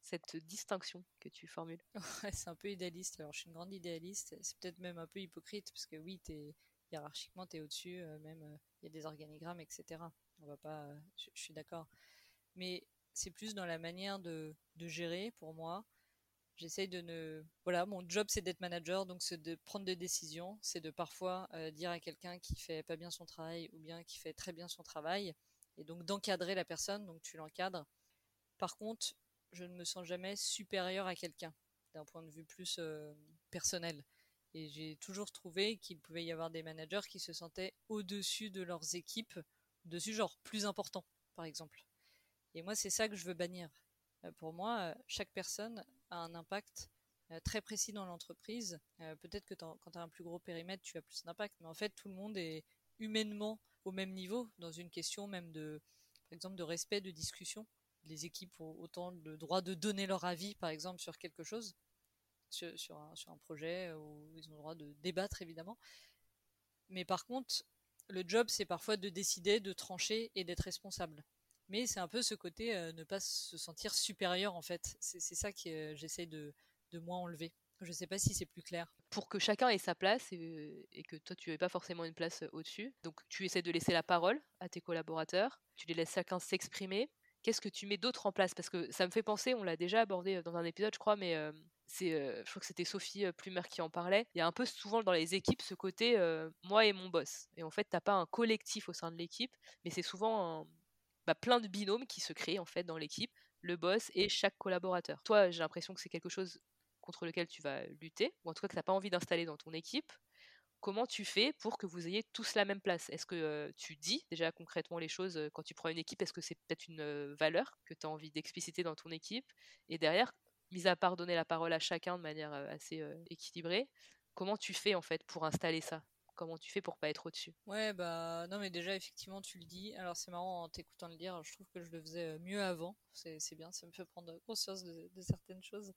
Speaker 1: cette distinction que tu formules?
Speaker 3: C'est un peu idéaliste. Je suis une grande idéaliste. C'est peut-être même un peu hypocrite, parce que oui, es, hiérarchiquement, tu es au-dessus, même il y a des organigrammes, etc. On va pas. je suis d'accord. Mais c'est plus dans la manière de, de gérer pour moi. J'essaye de ne. Voilà, mon job c'est d'être manager, donc c'est de prendre des décisions, c'est de parfois euh, dire à quelqu'un qui fait pas bien son travail ou bien qui fait très bien son travail, et donc d'encadrer la personne, donc tu l'encadres. Par contre, je ne me sens jamais supérieur à quelqu'un. d'un point de vue plus personnel. Et j'ai toujours trouvé qu'il pouvait y avoir des managers qui se sentaient au-dessus de leurs équipes, dessus genre plus important, par exemple. Et moi, c'est ça que je veux bannir. pour moi, chaque personne a un impact très précis dans l'entreprise. Peut-être que quand tu as un plus gros périmètre, tu as plus d'impact, mais en fait, tout le monde est humainement au même niveau dans une question même de, par exemple, de respect, de discussion. Les équipes ont autant le droit de donner leur avis, par exemple, sur quelque chose, sur, un, sur un projet, où ils ont le droit de débattre, évidemment. Mais par contre, le job, c'est parfois de décider, de trancher et d'être responsable. Mais c'est un peu ce côté euh, ne pas se sentir supérieur, en fait. C'est ça que euh, j'essaie de, de moins enlever. Je ne sais pas si c'est plus clair.
Speaker 1: Pour que chacun ait sa place et, que toi tu n'aies pas forcément une place au-dessus. Donc tu essaies de laisser la parole à tes collaborateurs, tu les laisses chacun s'exprimer. Qu'est-ce que tu mets d'autre en place? Parce que ça me fait penser, on l'a déjà abordé dans un épisode, je crois, mais euh, c'est, euh, je crois que c'était Sophie euh, Plumer qui en parlait. Il y a un peu souvent dans les équipes ce côté moi et mon boss. Et en fait, t'as pas un collectif au sein de l'équipe, mais c'est souvent bah, plein de binômes qui se créent en fait dans l'équipe, le boss et chaque collaborateur. Toi, j'ai l'impression que c'est quelque chose contre lequel tu vas lutter, ou en tout cas que tu n'as pas envie d'installer dans ton équipe, comment tu fais pour que vous ayez tous la même place? Est-ce que tu dis déjà concrètement les choses quand tu prends une équipe Est-ce que c'est peut-être une valeur que tu as envie d'expliciter dans ton équipe? Et derrière, mis à part donner la parole à chacun de manière assez équilibrée, comment tu fais en fait pour installer ça? Comment tu fais pour pas être au-dessus
Speaker 3: Ouais, bah non, mais déjà, effectivement, tu le dis. Alors, c'est marrant en t'écoutant le dire. Je trouve que je le faisais mieux avant. C'est bien, ça me fait prendre conscience de certaines choses.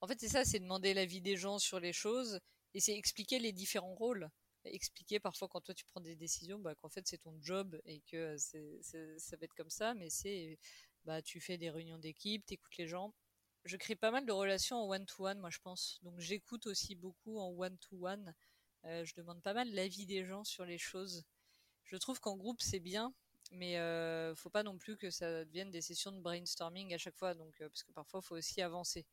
Speaker 3: En fait, c'est ça, c'est demander l'avis des gens sur les choses et c'est expliquer les différents rôles. Expliquer parfois quand toi tu prends des décisions, bah, qu'en fait c'est ton job et que ça va être comme ça, mais c'est bah tu fais des réunions d'équipe, t'écoutes les gens. Je crée pas mal de relations en one-to-one, moi je pense. Donc j'écoute aussi beaucoup en one-to-one. Euh, je demande pas mal l'avis des gens sur les choses. Je trouve qu'en groupe c'est bien, mais euh, faut pas non plus que ça devienne des sessions de brainstorming à chaque fois, donc euh, parce que parfois il faut aussi avancer.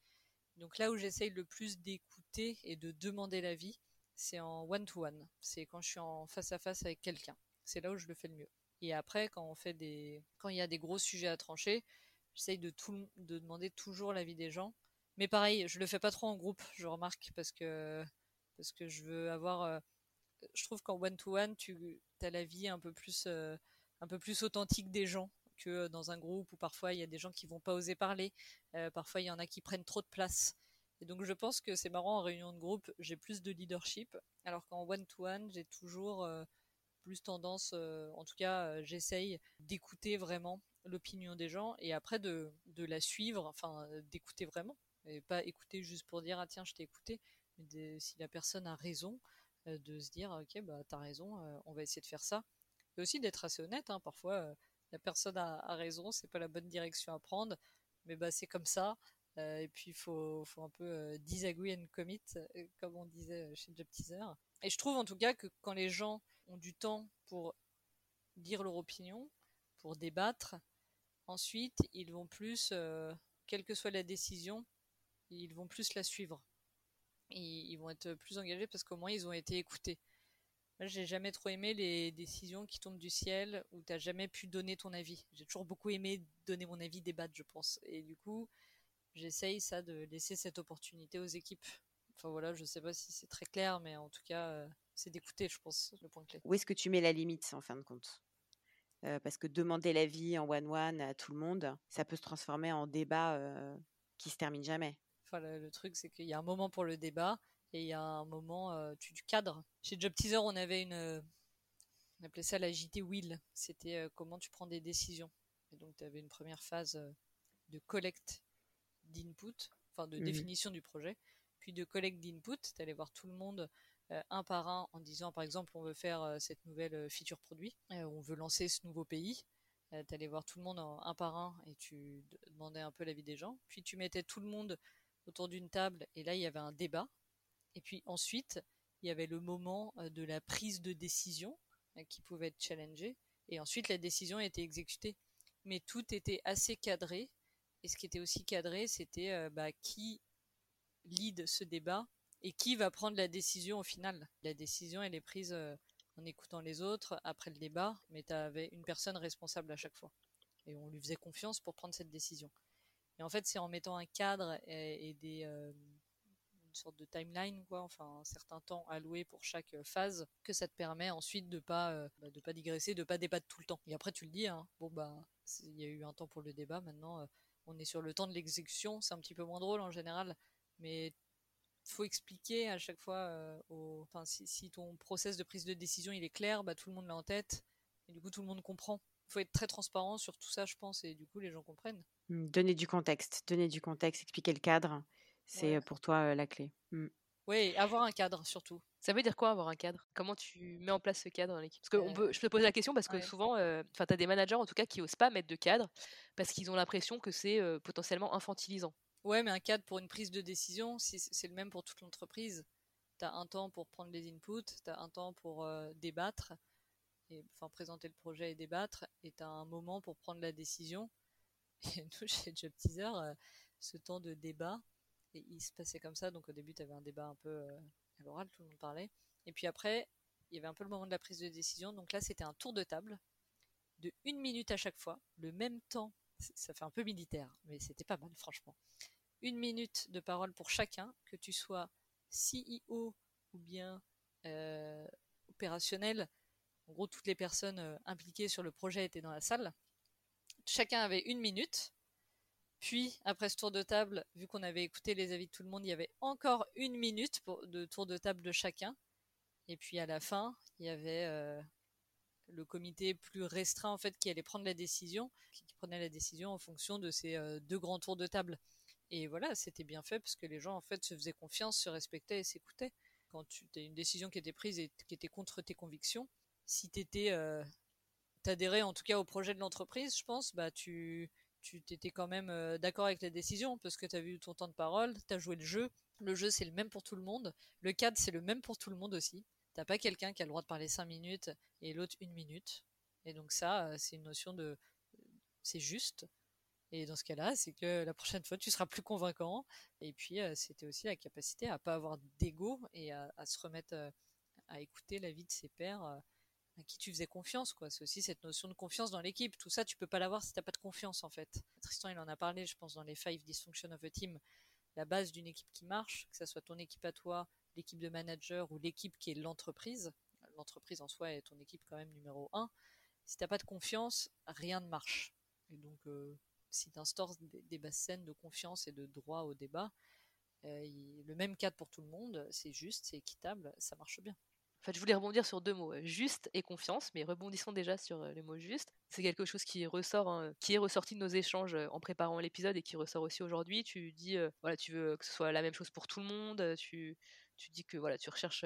Speaker 3: Donc là où j'essaye le plus d'écouter et de demander l'avis, c'est en one-to-one. C'est quand je suis en face à face avec quelqu'un. C'est là où je le fais le mieux. Et après, quand on fait des, quand il y a des gros sujets à trancher, j'essaye de tout, de demander toujours l'avis des gens. Mais pareil, je le fais pas trop en groupe, je remarque, parce que, parce que je veux avoir, euh, je trouve qu'en one-to-one, tu as l'avis un peu plus, euh, un peu plus authentique des gens que dans un groupe où parfois il y a des gens qui vont pas oser parler, euh, parfois il y en a qui prennent trop de place. Et donc je pense que c'est marrant en réunion de groupe, j'ai plus de leadership, alors qu'en one-to-one, j'ai toujours euh, plus tendance, euh, en tout cas j'essaye d'écouter vraiment l'opinion des gens et après de, de la suivre, enfin d'écouter vraiment, et pas écouter juste pour dire ah tiens je t'ai écouté, si la personne a raison, de se dire ok bah t'as raison, on va essayer de faire ça. Et aussi d'être assez honnête, hein, parfois la personne a, a raison, c'est pas la bonne direction à prendre, mais bah c'est comme ça. Euh, et puis il faut, faut un peu euh, disagree and commit, euh, comme on disait chez Job Teaser. Et je trouve en tout cas que quand les gens ont du temps pour dire leur opinion, pour débattre, ensuite ils vont plus, quelle que soit la décision, ils vont plus la suivre. Ils vont être plus engagés parce qu'au moins ils ont été écoutés j'ai jamais trop aimé les décisions qui tombent du ciel où t'as jamais pu donner ton avis. J'ai toujours beaucoup aimé donner mon avis, débattre, je pense. Et du coup, j'essaye ça de laisser cette opportunité aux équipes. Enfin voilà, je sais pas si c'est très clair, mais en tout cas, euh, c'est d'écouter, je pense, le point clé.
Speaker 2: Où est-ce que tu mets la limite, en fin de compte? Euh, Parce que demander l'avis en one-one à tout le monde, ça peut se transformer en débat euh, qui se termine jamais.
Speaker 3: Enfin, le truc, c'est qu'il y a un moment pour le débat, et il y a un moment, euh, tu, tu cadres. Chez Job Teaser, on avait une. Euh, on appelait ça la JT Wheel. C'était euh, comment tu prends des décisions. Et donc, tu avais une première phase de collecte d'input, enfin de mmh définition du projet, puis de collecte d'input. Tu allais voir tout le monde un par un en disant, par exemple, on veut faire cette nouvelle feature produit, on veut lancer ce nouveau pays. tu allais voir tout le monde un par un et tu demandais un peu l'avis des gens. Puis tu mettais tout le monde autour d'une table et là, il y avait un débat et puis ensuite, il y avait le moment euh, de la prise de décision euh, qui pouvait être challengé. Et ensuite, la décision était exécutée. Mais tout était assez cadré. Et ce qui était aussi cadré, c'était euh, bah, qui lead ce débat et qui va prendre la décision au final. La décision, elle est prise en écoutant les autres après le débat, mais tu avais une personne responsable à chaque fois. Et on lui faisait confiance pour prendre cette décision. Et en fait, c'est en mettant un cadre et, des, une sorte de timeline, quoi, enfin un certain temps alloué pour chaque phase, que ça te permet ensuite de pas bah, de pas digresser, de pas débattre tout le temps. Et après tu le dis, hein, bon bah il y a eu un temps pour le débat, maintenant on est sur le temps de l'exécution, c'est un petit peu moins drôle en général, mais faut expliquer à chaque fois euh, enfin si, ton process de prise de décision il est clair bah tout le monde l'a en tête et du coup tout le monde comprend faut être très transparent sur tout ça je pense et du coup les gens comprennent.
Speaker 2: Mmh, donner du contexte donner du contexte expliquer le cadre c'est euh, pour toi euh, la clé. Mmh.
Speaker 3: oui avoir un cadre surtout.
Speaker 1: Ça veut dire quoi avoir un cadre? Comment tu mets en place ce cadre dans l'équipe Parce que on peut, je te pose la question parce que souvent, enfin, tu as des managers en tout cas qui osent pas mettre de cadre parce qu'ils ont l'impression que c'est potentiellement infantilisant.
Speaker 3: Ouais, mais un cadre pour une prise de décision, c'est le même pour toute l'entreprise. Tu as un temps pour prendre les inputs, tu as un temps pour euh, débattre, et, enfin présenter le projet et débattre, as un moment pour prendre la décision. Et nous, chez Job Teaser, euh, ce temps de débat, il se passait comme ça. Donc au début, tu avais un débat un peu euh, à l'oral, tout le monde parlait. Et puis après, il y avait un peu le moment de la prise de décision. Donc là, c'était un tour de table de une minute à chaque fois, le même temps ça fait un peu militaire, mais c'était pas mal, franchement. Une minute de parole pour chacun, que tu sois CEO ou bien euh, opérationnel. En gros, toutes les personnes euh, impliquées sur le projet étaient dans la salle. Chacun avait une minute. Puis, après ce tour de table, vu qu'on avait écouté les avis de tout le monde, il y avait encore une minute de tour de table de chacun. Et puis à la fin, il y avait euh, le comité plus restreint en fait qui allait prendre la décision, qui, prenait la décision en fonction de ces euh, deux grands tours de table. Et voilà, c'était bien fait parce que les gens en fait se faisaient confiance, se respectaient et s'écoutaient. Quand tu as une décision qui était prise et qui était contre tes convictions, si t'étais euh, en tout cas au projet de l'entreprise, je pense, bah tu t'étais quand même euh, d'accord avec la décision parce que tu as vu ton temps de parole, tu as joué le jeu. Le jeu c'est le même pour tout le monde, le cadre c'est le même pour tout le monde aussi. T'as pas quelqu'un qui a le droit de parler 5 minutes et l'autre une minute. Et donc ça, euh, c'est une notion de... C'est juste. Et dans ce cas-là, c'est que la prochaine fois, tu seras plus convaincant. Et puis, euh, c'était aussi la capacité à pas avoir d'ego et à, se remettre à écouter l'avis de ses pairs à qui tu faisais confiance. quoi. C'est aussi cette notion de confiance dans l'équipe. Tout ça, tu peux pas l'avoir si t'as pas de confiance, en fait. Tristan, il en a parlé, je pense, dans les Five Dysfunction of a Team. La base d'une équipe qui marche, que ce soit ton équipe à toi, l'équipe de manager ou l'équipe qui est l'entreprise, l'entreprise en soi est ton équipe quand même numéro un. Si t'as pas de confiance, rien ne marche. Et donc, euh, si tu instaures des, bases saines de confiance et de droit au débat, euh, le même cadre pour tout le monde, c'est juste, c'est équitable, ça marche bien.
Speaker 1: Je voulais rebondir sur deux mots, juste et confiance, mais rebondissons déjà sur euh, le mot juste. C'est quelque chose qui ressort, hein, qui est ressorti de nos échanges en préparant l'épisode et qui ressort aussi aujourd'hui. Tu dis, voilà, tu veux que ce soit la même chose pour tout le monde, tu, tu dis que voilà, tu recherches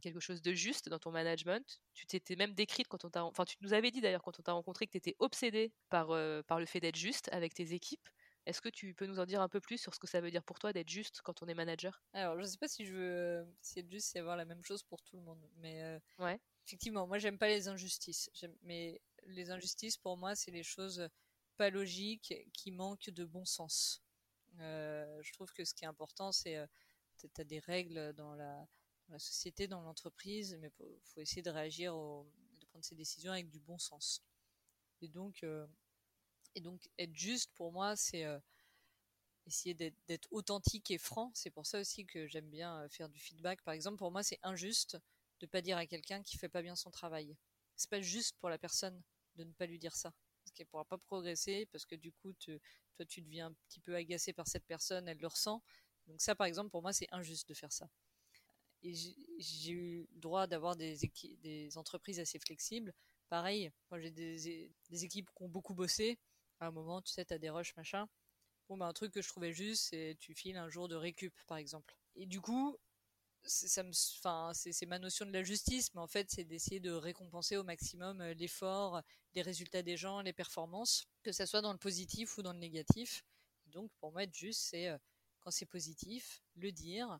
Speaker 1: quelque chose de juste dans ton management. Tu t'étais même décrite quand on t'a, enfin, tu nous avais dit d'ailleurs quand on t'a rencontré que tu étais obsédée par, par le fait d'être juste avec tes équipes. Est-ce que tu peux nous en dire un peu plus sur ce que ça veut dire pour toi d'être juste quand on est manager?
Speaker 3: Alors, je sais pas si je veux, si être juste, c'est avoir la même chose pour tout le monde, mais ouais. effectivement, moi, j'aime pas les injustices. Mais les injustices, pour moi, c'est les choses pas logiques qui manquent de bon sens. je trouve que ce qui est important, c'est tu as des règles dans la, société, dans l'entreprise, mais il faut essayer de réagir, de prendre ses décisions avec du bon sens. Et donc, euh, et donc être juste pour moi, c'est euh, essayer d'être authentique et franc. C'est pour ça aussi que j'aime bien euh, faire du feedback. Par exemple, pour moi, c'est injuste de pas dire à quelqu'un qui fait pas bien son travail. C'est pas juste pour la personne de ne pas lui dire ça. Parce qu'elle pourra pas progresser, parce que du coup, toi, tu deviens un petit peu agacé par cette personne, elle le ressent, donc ça, par exemple, pour moi, c'est injuste de faire ça. Et j'ai eu le droit d'avoir des, entreprises assez flexibles. Pareil, quand j'ai des, équipes qui ont beaucoup bossé, à un moment, tu sais, tu as des rushs, machin. Bon, bah, un truc que je trouvais juste, c'est tu files un jour de récup, par exemple. Et du coup, ça me, enfin, c'est ma notion de la justice, mais en fait, c'est d'essayer de récompenser au maximum euh, l'effort, les résultats des gens, les performances, que ça soit dans le positif ou dans le négatif. Donc, pour moi, être juste, c'est euh, quand c'est positif, le dire,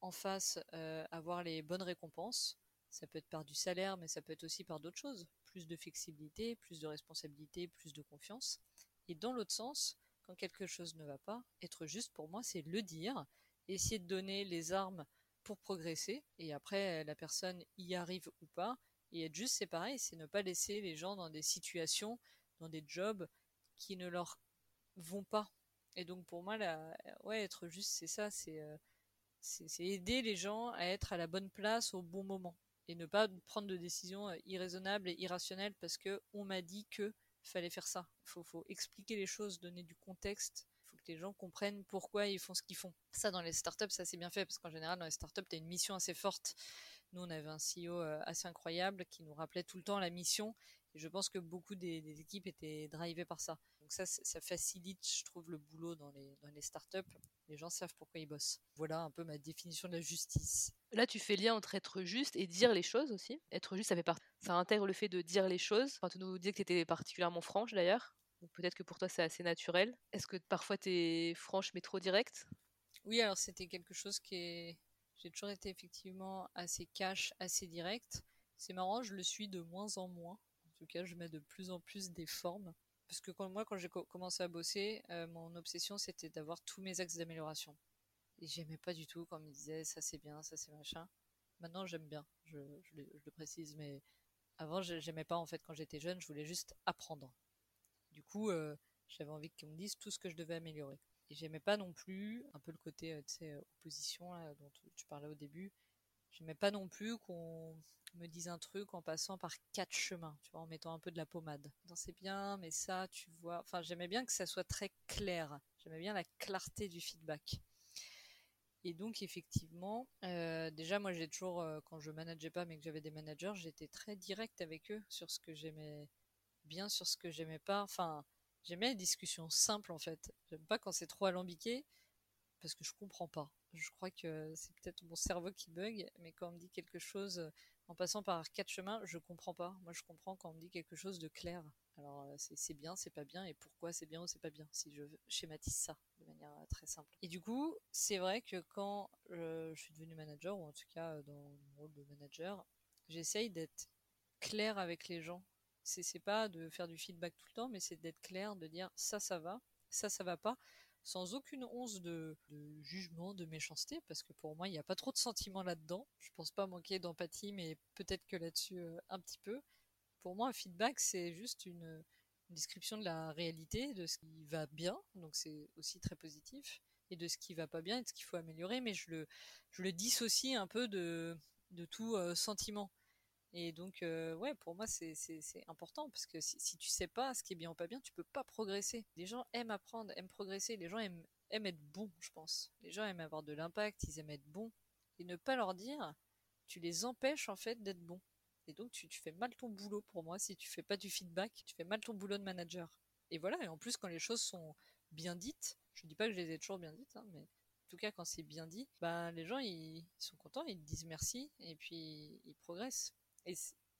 Speaker 3: en face euh, avoir les bonnes récompenses. Ça peut être par du salaire, mais ça peut être aussi par d'autres choses. Plus de flexibilité, plus de responsabilité, plus de confiance. Et dans l'autre sens, quand quelque chose ne va pas, être juste pour moi, c'est le dire, essayer de donner les armes pour progresser, et après la personne y arrive ou pas. Et être juste, c'est pareil, c'est ne pas laisser les gens dans des situations, dans des jobs qui ne leur vont pas et donc pour moi, être juste, c'est ça, euh, c'est aider les gens à être à la bonne place au bon moment et ne pas prendre de décisions euh, irraisonnables et irrationnelles parce que on m'a dit que fallait faire ça. Faut, faut, expliquer les choses, donner du contexte. Faut que les gens comprennent pourquoi ils font ce qu'ils font. Ça, dans les startups, ça c'est bien fait parce qu'en général, dans les startups, tu as une mission assez forte. Nous, on avait un CEO euh, assez incroyable qui nous rappelait tout le temps la mission. Et je pense que beaucoup des, des équipes étaient drivées par ça. Donc ça, ça facilite, je trouve, le boulot dans les, dans les startups. Les gens savent pourquoi ils bossent. Voilà un peu ma définition de la justice.
Speaker 1: Là, tu fais lien entre être juste et dire les choses aussi. Être juste, ça fait. Ça intègre le fait de dire les choses. Enfin, tu nous disais que tu étais particulièrement franche d'ailleurs. Peut-être que pour toi, c'est assez naturel. Est-ce que parfois tu es franche mais trop directe?
Speaker 3: Oui, alors c'était quelque chose qui est. J'ai toujours été effectivement assez cash, assez direct. C'est marrant, je le suis de moins en moins. En tout cas, je mets de plus en plus des formes parce que moi, quand j'ai commencé à bosser, euh, mon obsession c'était d'avoir tous mes axes d'amélioration. Et j'aimais pas du tout quand on me disait ça c'est bien, ça c'est machin. Maintenant j'aime bien, je, le, précise, mais avant j'aimais pas en fait quand j'étais jeune, je voulais juste apprendre. Du coup, euh, j'avais envie qu'on me dise tout ce que je devais améliorer. Et j'aimais pas non plus un peu le côté euh, tu sais, opposition là, dont tu parlais au début. J'aimais pas non plus qu'on me dise un truc en passant par quatre chemins, tu vois, en mettant un peu de la pommade. C'est bien, mais ça, tu vois. Enfin, j'aimais bien que ça soit très clair. J'aimais bien la clarté du feedback. Et donc effectivement, euh, déjà moi j'ai toujours, euh, quand je manageais pas mais que j'avais des managers, j'étais très direct avec eux sur ce que j'aimais bien, sur ce que j'aimais pas. Enfin, j'aimais les discussions simples en fait. J'aime pas quand c'est trop alambiqué parce que je comprends pas. Je crois que c'est peut-être mon cerveau qui bug, mais quand on me dit quelque chose en passant par quatre chemins, je comprends pas. Moi, je comprends quand on me dit quelque chose de clair. Alors, euh, c'est bien, c'est pas bien, et pourquoi c'est bien ou c'est pas bien, si je schématise ça de manière euh, très simple. Et du coup, c'est vrai que quand euh, je suis devenu manager, ou en tout cas dans mon rôle de manager, j'essaye d'être clair avec les gens. C'est pas de faire du feedback tout le temps, mais c'est d'être clair, de dire ça, ça va, ça, ça va pas sans aucune once de, jugement, de méchanceté, parce que pour moi, il n'y a pas trop de sentiments là-dedans. Je pense pas manquer d'empathie, mais peut-être que là-dessus, euh, un petit peu. Pour moi, un feedback, c'est juste une, description de la réalité, de ce qui va bien, donc c'est aussi très positif, et de ce qui va pas bien et de ce qu'il faut améliorer, mais je le, dissocie un peu de, de tout euh, sentiment. Et donc, euh, ouais, pour moi, c'est important parce que si, si, tu sais pas ce qui est bien ou pas bien, tu peux pas progresser. Les gens aiment apprendre, aiment progresser, les gens aiment, aiment être bons, je pense. Les gens aiment avoir de l'impact, ils aiment être bons. Et ne pas leur dire, tu les empêches en fait d'être bons. Et donc, tu, tu, fais mal ton boulot pour moi si tu fais pas du feedback, tu fais mal ton boulot de manager. Et voilà, et en plus, quand les choses sont bien dites, je dis pas que je les ai toujours bien dites, hein, mais en tout cas, quand c'est bien dit, bah, les gens ils, sont contents, ils disent merci, et puis ils progressent. Et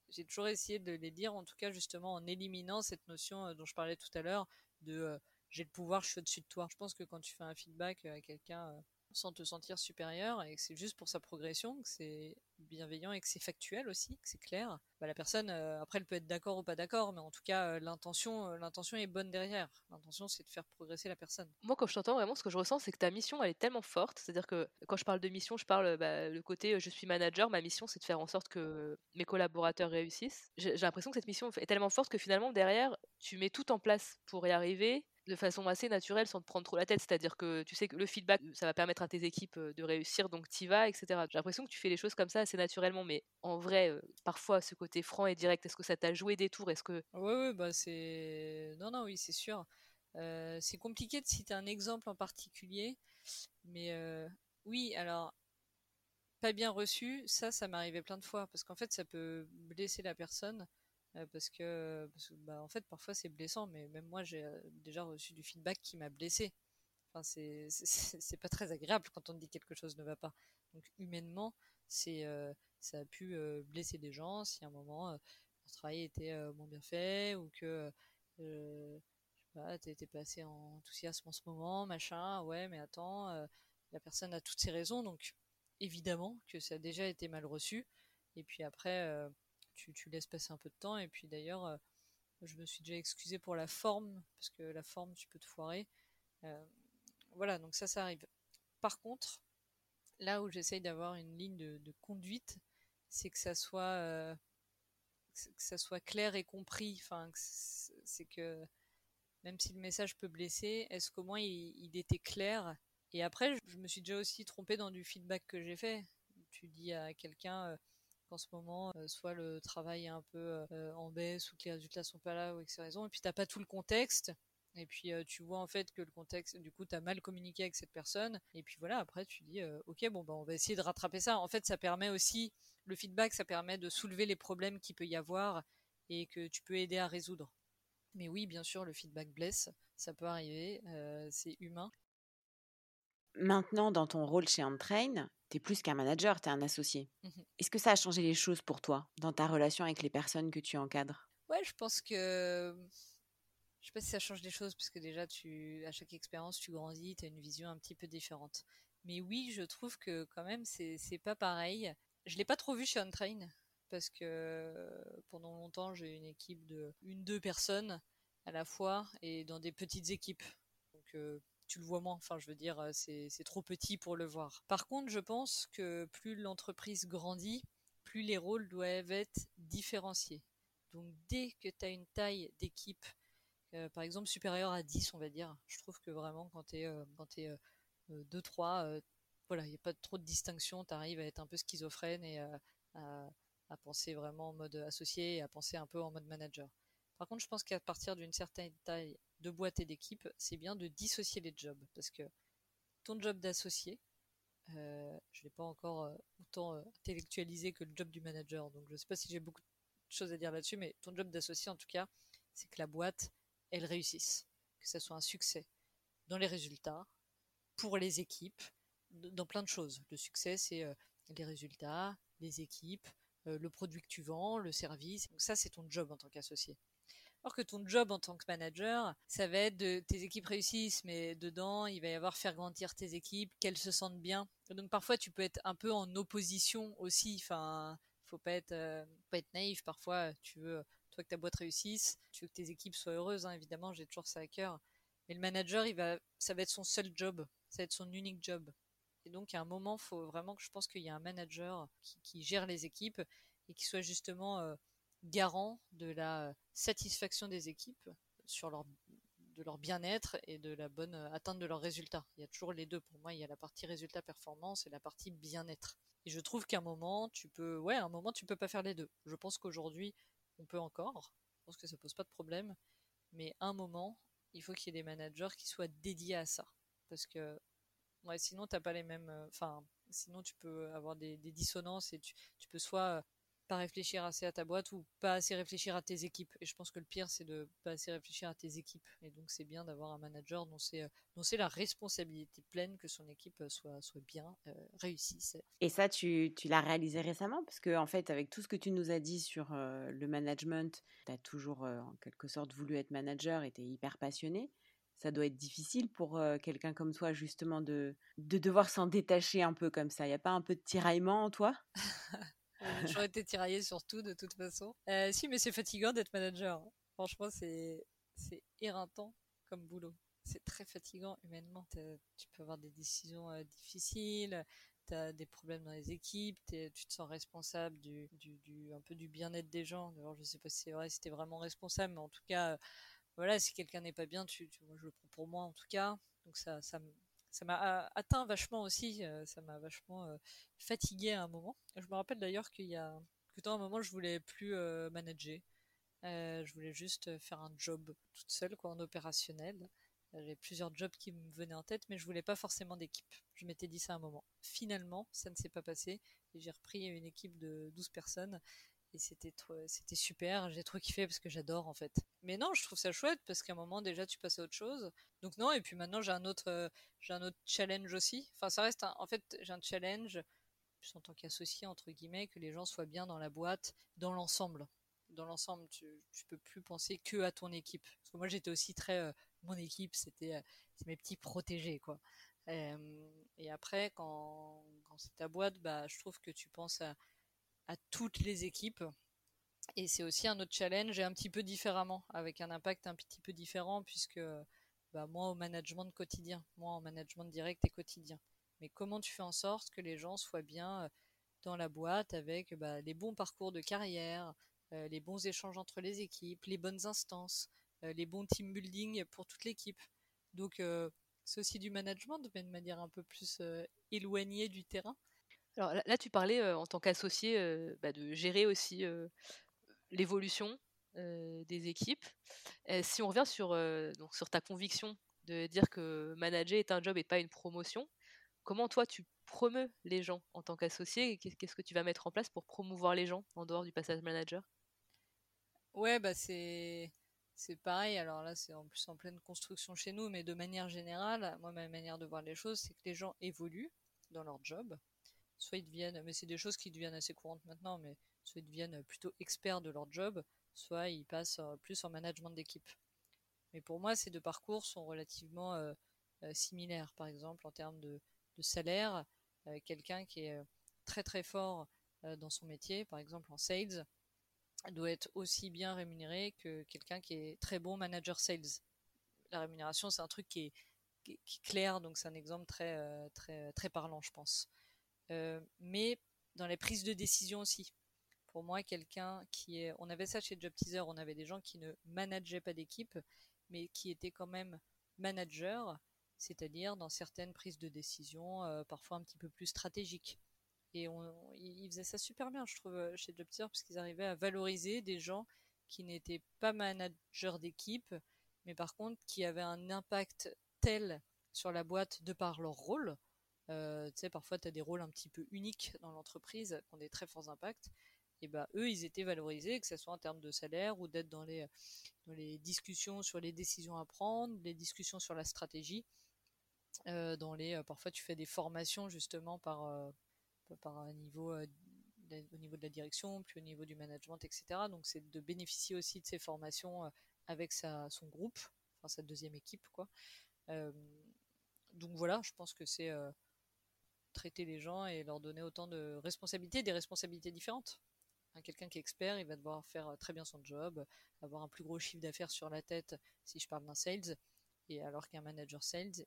Speaker 3: j'ai toujours essayé de les dire, en tout cas justement en éliminant cette notion euh, dont je parlais tout à l'heure de euh, j'ai le pouvoir, je suis au-dessus de toi. Je pense que quand tu fais un feedback à quelqu'un euh, sans te sentir supérieur et que c'est juste pour sa progression, que c'est bienveillant et que c'est factuel aussi, que c'est clair, bah, la personne euh, après elle peut être d'accord ou pas d'accord, mais en tout cas euh, l'intention euh, l'intention est bonne derrière. L'intention c'est de faire progresser la personne.
Speaker 1: Moi quand je t'entends vraiment ce que je ressens c'est que ta mission elle est tellement forte, c'est-à-dire que quand je parle de mission, je parle bah, le côté je suis manager, ma mission c'est de faire en sorte que mes collaborateurs réussissent. J'ai l'impression que cette mission est tellement forte que finalement derrière tu mets tout en place pour y arriver de façon assez naturelle sans te prendre trop la tête. C'est-à-dire que tu sais que le feedback, ça va permettre à tes équipes de réussir, donc t'y vas, etc. J'ai l'impression que tu fais les choses comme ça assez naturellement, mais en vrai, parfois, ce côté franc et direct, est-ce que ça t'a joué des tours? Est-ce que
Speaker 3: Ouais, ouais, bah c'est non, non, oui, c'est sûr. C'est compliqué de citer un exemple en particulier, mais oui, alors pas bien reçu, ça, ça m'arrivait plein de fois parce qu'en fait, ça peut blesser la personne parce que, parce que bah, en fait parfois c'est blessant mais même moi j'ai déjà reçu du feedback qui m'a blessé enfin c'est pas très agréable quand on dit quelque chose ne va pas. Donc humainement euh, ça a pu euh, blesser des gens si à un moment euh, travail était moins bien fait ou que je sais pas t'étais pas assez enthousiasme en ce moment machin. Ouais mais attends la personne a toutes ses raisons. Donc évidemment que ça a déjà été mal reçu. Et puis après tu, tu, laisses passer un peu de temps. Et puis d'ailleurs, euh, je me suis déjà excusé pour la forme, parce que la forme, tu peux te foirer. Euh, voilà, donc ça, ça arrive. Par contre, là où j'essaye d'avoir une ligne de, conduite, c'est que ça soit euh, ça soit clair et compris. Enfin, c'est que même si le message peut blesser, est-ce qu'au moins il, il, était clair? Et après, je me suis déjà aussi trompée dans du feedback que j'ai fait. Tu dis à quelqu'un qu'en ce moment, soit le travail est un peu en baisse ou que les résultats sont pas là ou que c'est raison, et puis t'as pas tout le contexte. Et puis tu vois en fait que le contexte, du coup, tu as mal communiqué avec cette personne. Et puis voilà, après tu dis, ok, bon, bah, on va essayer de rattraper ça. En fait, ça permet aussi, le feedback, ça permet de soulever les problèmes qu'il peut y avoir et que tu peux aider à résoudre. Mais oui, bien sûr, le feedback blesse, ça peut arriver, c'est humain.
Speaker 2: Maintenant, dans ton rôle chez Entrain, tu es plus qu'un manager, tu es un associé. Mmh Est-ce que ça a changé les choses pour toi dans ta relation avec les personnes que tu encadres?
Speaker 3: Ouais, je pense que je sais pas si ça change les choses parce que déjà tu à chaque expérience tu grandis, tu as une vision un petit peu différente. Mais oui, je trouve que quand même c'est pas pareil. Je l'ai pas trop vu chez Untrain parce que pendant longtemps j'ai une équipe de une deux personnes à la fois et dans des petites équipes. Donc euh, tu le vois moins. Enfin, je veux dire, c'est trop petit pour le voir. Par contre, je pense que plus l'entreprise grandit, plus les rôles doivent être différenciés. Donc dès que tu as une taille d'équipe euh, par exemple supérieur à 10 on va dire. Je trouve que vraiment quand tu es, euh, quand 2-3, euh, voilà, il n'y a pas trop de distinction, tu arrives à être un peu schizophrène et à, penser vraiment en mode associé et à penser un peu en mode manager. Par contre, je pense qu'à partir d'une certaine taille de boîte et d'équipe, c'est bien de dissocier les jobs parce que ton job d'associé, je ne l'ai pas encore autant intellectualisé que le job du manager, donc je ne sais pas si j'ai beaucoup de choses à dire là-dessus, mais ton job d'associé en tout cas, c'est que la boîte, elles réussissent, que ce soit un succès dans les résultats, pour les équipes, dans plein de choses. Le succès, c'est euh, les résultats, les équipes, euh, le produit que tu vends, le service. Donc ça, c'est ton job en tant qu'associé. Alors que ton job en tant que manager, ça va être de tes équipes réussissent, mais dedans, il va y avoir faire grandir tes équipes, qu'elles se sentent bien. Donc parfois, tu peux être un peu en opposition aussi. Enfin, faut pas être, euh, naïf. Parfois, tu veux toi que ta boîte réussisse, tu veux que tes équipes soient heureuses, hein, évidemment, j'ai toujours ça à cœur. Mais le manager, ça va être son seul job, ça va être son unique job. Et donc, à un moment, faut vraiment que je pense qu'il y a un manager qui, gère les équipes et qui soit justement euh, garant de la satisfaction des équipes sur leur de leur bien-être et de la bonne euh, atteinte de leurs résultats. Il y a toujours les deux. Pour moi, il y a la partie résultat performance et la partie bien-être. Et je trouve qu'à un moment, tu peux, ouais, à un moment, tu peux pas faire les deux. Je pense qu'aujourd'hui, on peut encore. Je pense que ça pose pas de problème. Mais à un moment, il faut qu'il y ait des managers qui soient dédiés à ça. Parce que ouais, sinon, t'as pas les mêmes. Euh, enfin, sinon, tu peux avoir des, dissonances et tu, tu peux soit pas réfléchir assez à ta boîte ou pas assez réfléchir à tes équipes. Et je pense que le pire, c'est de pas assez réfléchir à tes équipes. Et donc, c'est bien d'avoir un manager dont c'est, euh, dont c'est la responsabilité pleine que son équipe euh, soit, soit bien euh, réussie.
Speaker 2: Et ça, tu, tu l'as réalisé récemment? Parce que, en fait, avec tout ce que tu nous as dit sur le management, tu as toujours, en quelque sorte, voulu être manager et tu es hyper passionné. Ça doit être difficile pour quelqu'un comme toi, justement, de, de devoir s'en détacher un peu comme ça. Il n'y a pas un peu de tiraillement en toi?
Speaker 3: J'aurais été tiraillée sur tout de toute façon. Euh, si, mais c'est fatigant d'être manager. Franchement, c'est c'est éreintant comme boulot. C'est très fatigant humainement. Tu peux avoir des décisions euh, difficiles, tu as des problèmes dans les équipes, tu te sens responsable du, du, du un peu du bien-être des gens. Alors, je sais pas si c'est vrai, si t'es vraiment responsable, mais en tout cas, euh, voilà, si quelqu'un n'est pas bien, tu, moi, je le prends pour moi en tout cas. Donc ça, ça, ça m'a atteint vachement aussi, euh, ça m'a vachement euh, fatigué à un moment. Je me rappelle d'ailleurs qu'il y a que un moment je voulais plus euh, manager, je voulais juste faire un job toute seule quoi en opérationnel. J'avais plusieurs jobs qui me venaient en tête, mais je voulais pas forcément d'équipe. Je m'étais dit ça à un moment. Finalement, ça ne s'est pas passé et j'ai repris une équipe de 12 personnes et c'était c'était super j'ai trop kiffé parce que j'adore en fait. Mais non je trouve ça chouette parce qu'à un moment déjà tu passes à autre chose. Donc non et puis maintenant j'ai un autre euh, j'ai un autre challenge aussi. Enfin ça reste en fait j'ai un challenge en tant qu'associé entre guillemets que les gens soient bien dans la boîte dans l'ensemble. Dans l'ensemble tu, tu peux plus penser que à ton équipe. Parce que moi j'étais aussi très euh, mon équipe c'était euh, mes petits protégés quoi. Et après quand quand c'est ta boîte bah je trouve que tu penses à à toutes les équipes. Et c'est aussi un autre challenge et un petit peu différemment, avec un impact un petit peu différent, puisque bah, moi au management quotidien, moi en management direct et quotidien. Mais comment tu fais en sorte que les gens soient bien euh, dans la boîte avec bah, les bons parcours de carrière, euh, les bons échanges entre les équipes, les bonnes instances, euh, les bons team building pour toute l'équipe. Donc c'est aussi du management, mais de manière un peu plus éloignée du terrain.
Speaker 1: Alors là, tu parlais en tant qu'associé bah, de gérer aussi l'évolution des équipes. si on revient sur, ta conviction de dire que manager est un job et pas une promotion, comment toi tu promeus les gens en tant qu'associé Qu'est-ce que tu vas mettre en place pour promouvoir les gens en dehors du passage manager?
Speaker 3: Ouais, bah c'est c'est pareil. Alors là, c'est en plus en pleine construction chez nous, mais de manière générale, moi ma manière de voir les choses, c'est que les gens évoluent dans leur job. Soit ils deviennent, mais c'est des choses qui deviennent assez courantes maintenant, mais soit ils deviennent plutôt experts de leur job, soit ils passent euh, plus en management d'équipe. Mais pour moi, ces deux parcours sont relativement euh, euh, similaires. Par exemple, en termes de, salaire, quelqu'un qui est très très fort dans son métier, par exemple en sales, doit être aussi bien rémunéré que quelqu'un qui est très bon manager sales. La rémunération, c'est un truc qui est, clair, donc c'est un exemple très, très parlant, je pense. Euh, mais dans les prises de décision aussi. Pour moi, quelqu'un qui est, on avait ça chez Job Teaser, on avait des gens qui ne manageaient pas d'équipe, mais qui étaient quand même managers, c'est-à-dire dans certaines prises de décision, euh, parfois un petit peu plus stratégiques. Et on, ils faisaient ça super bien, je trouve, chez Jobtier, parce qu'ils arrivaient à valoriser des gens qui n'étaient pas managers d'équipe, mais par contre qui avaient un impact tel sur la boîte de par leur rôle. Euh, tu sais, parfois tu as des rôles un petit peu uniques dans l'entreprise qui ont des très forts impacts. Et bah eux, ils étaient valorisés, que ce soit en termes de salaire ou d'être dans les, discussions sur les décisions à prendre, les discussions sur la stratégie. Euh, dans les, parfois tu fais des formations justement par, par niveau euh, au niveau de la direction, puis au niveau du management, etc. Donc c'est de bénéficier aussi de ces formations euh, avec sa, son groupe, enfin sa deuxième équipe, quoi. Euh, donc voilà, je pense que c'est traiter les gens et leur donner autant de responsabilités, des responsabilités différentes. Quelqu'un qui est expert, il va devoir faire très bien son job, avoir un plus gros chiffre d'affaires sur la tête si je parle d'un sales. Et alors qu'un manager sales,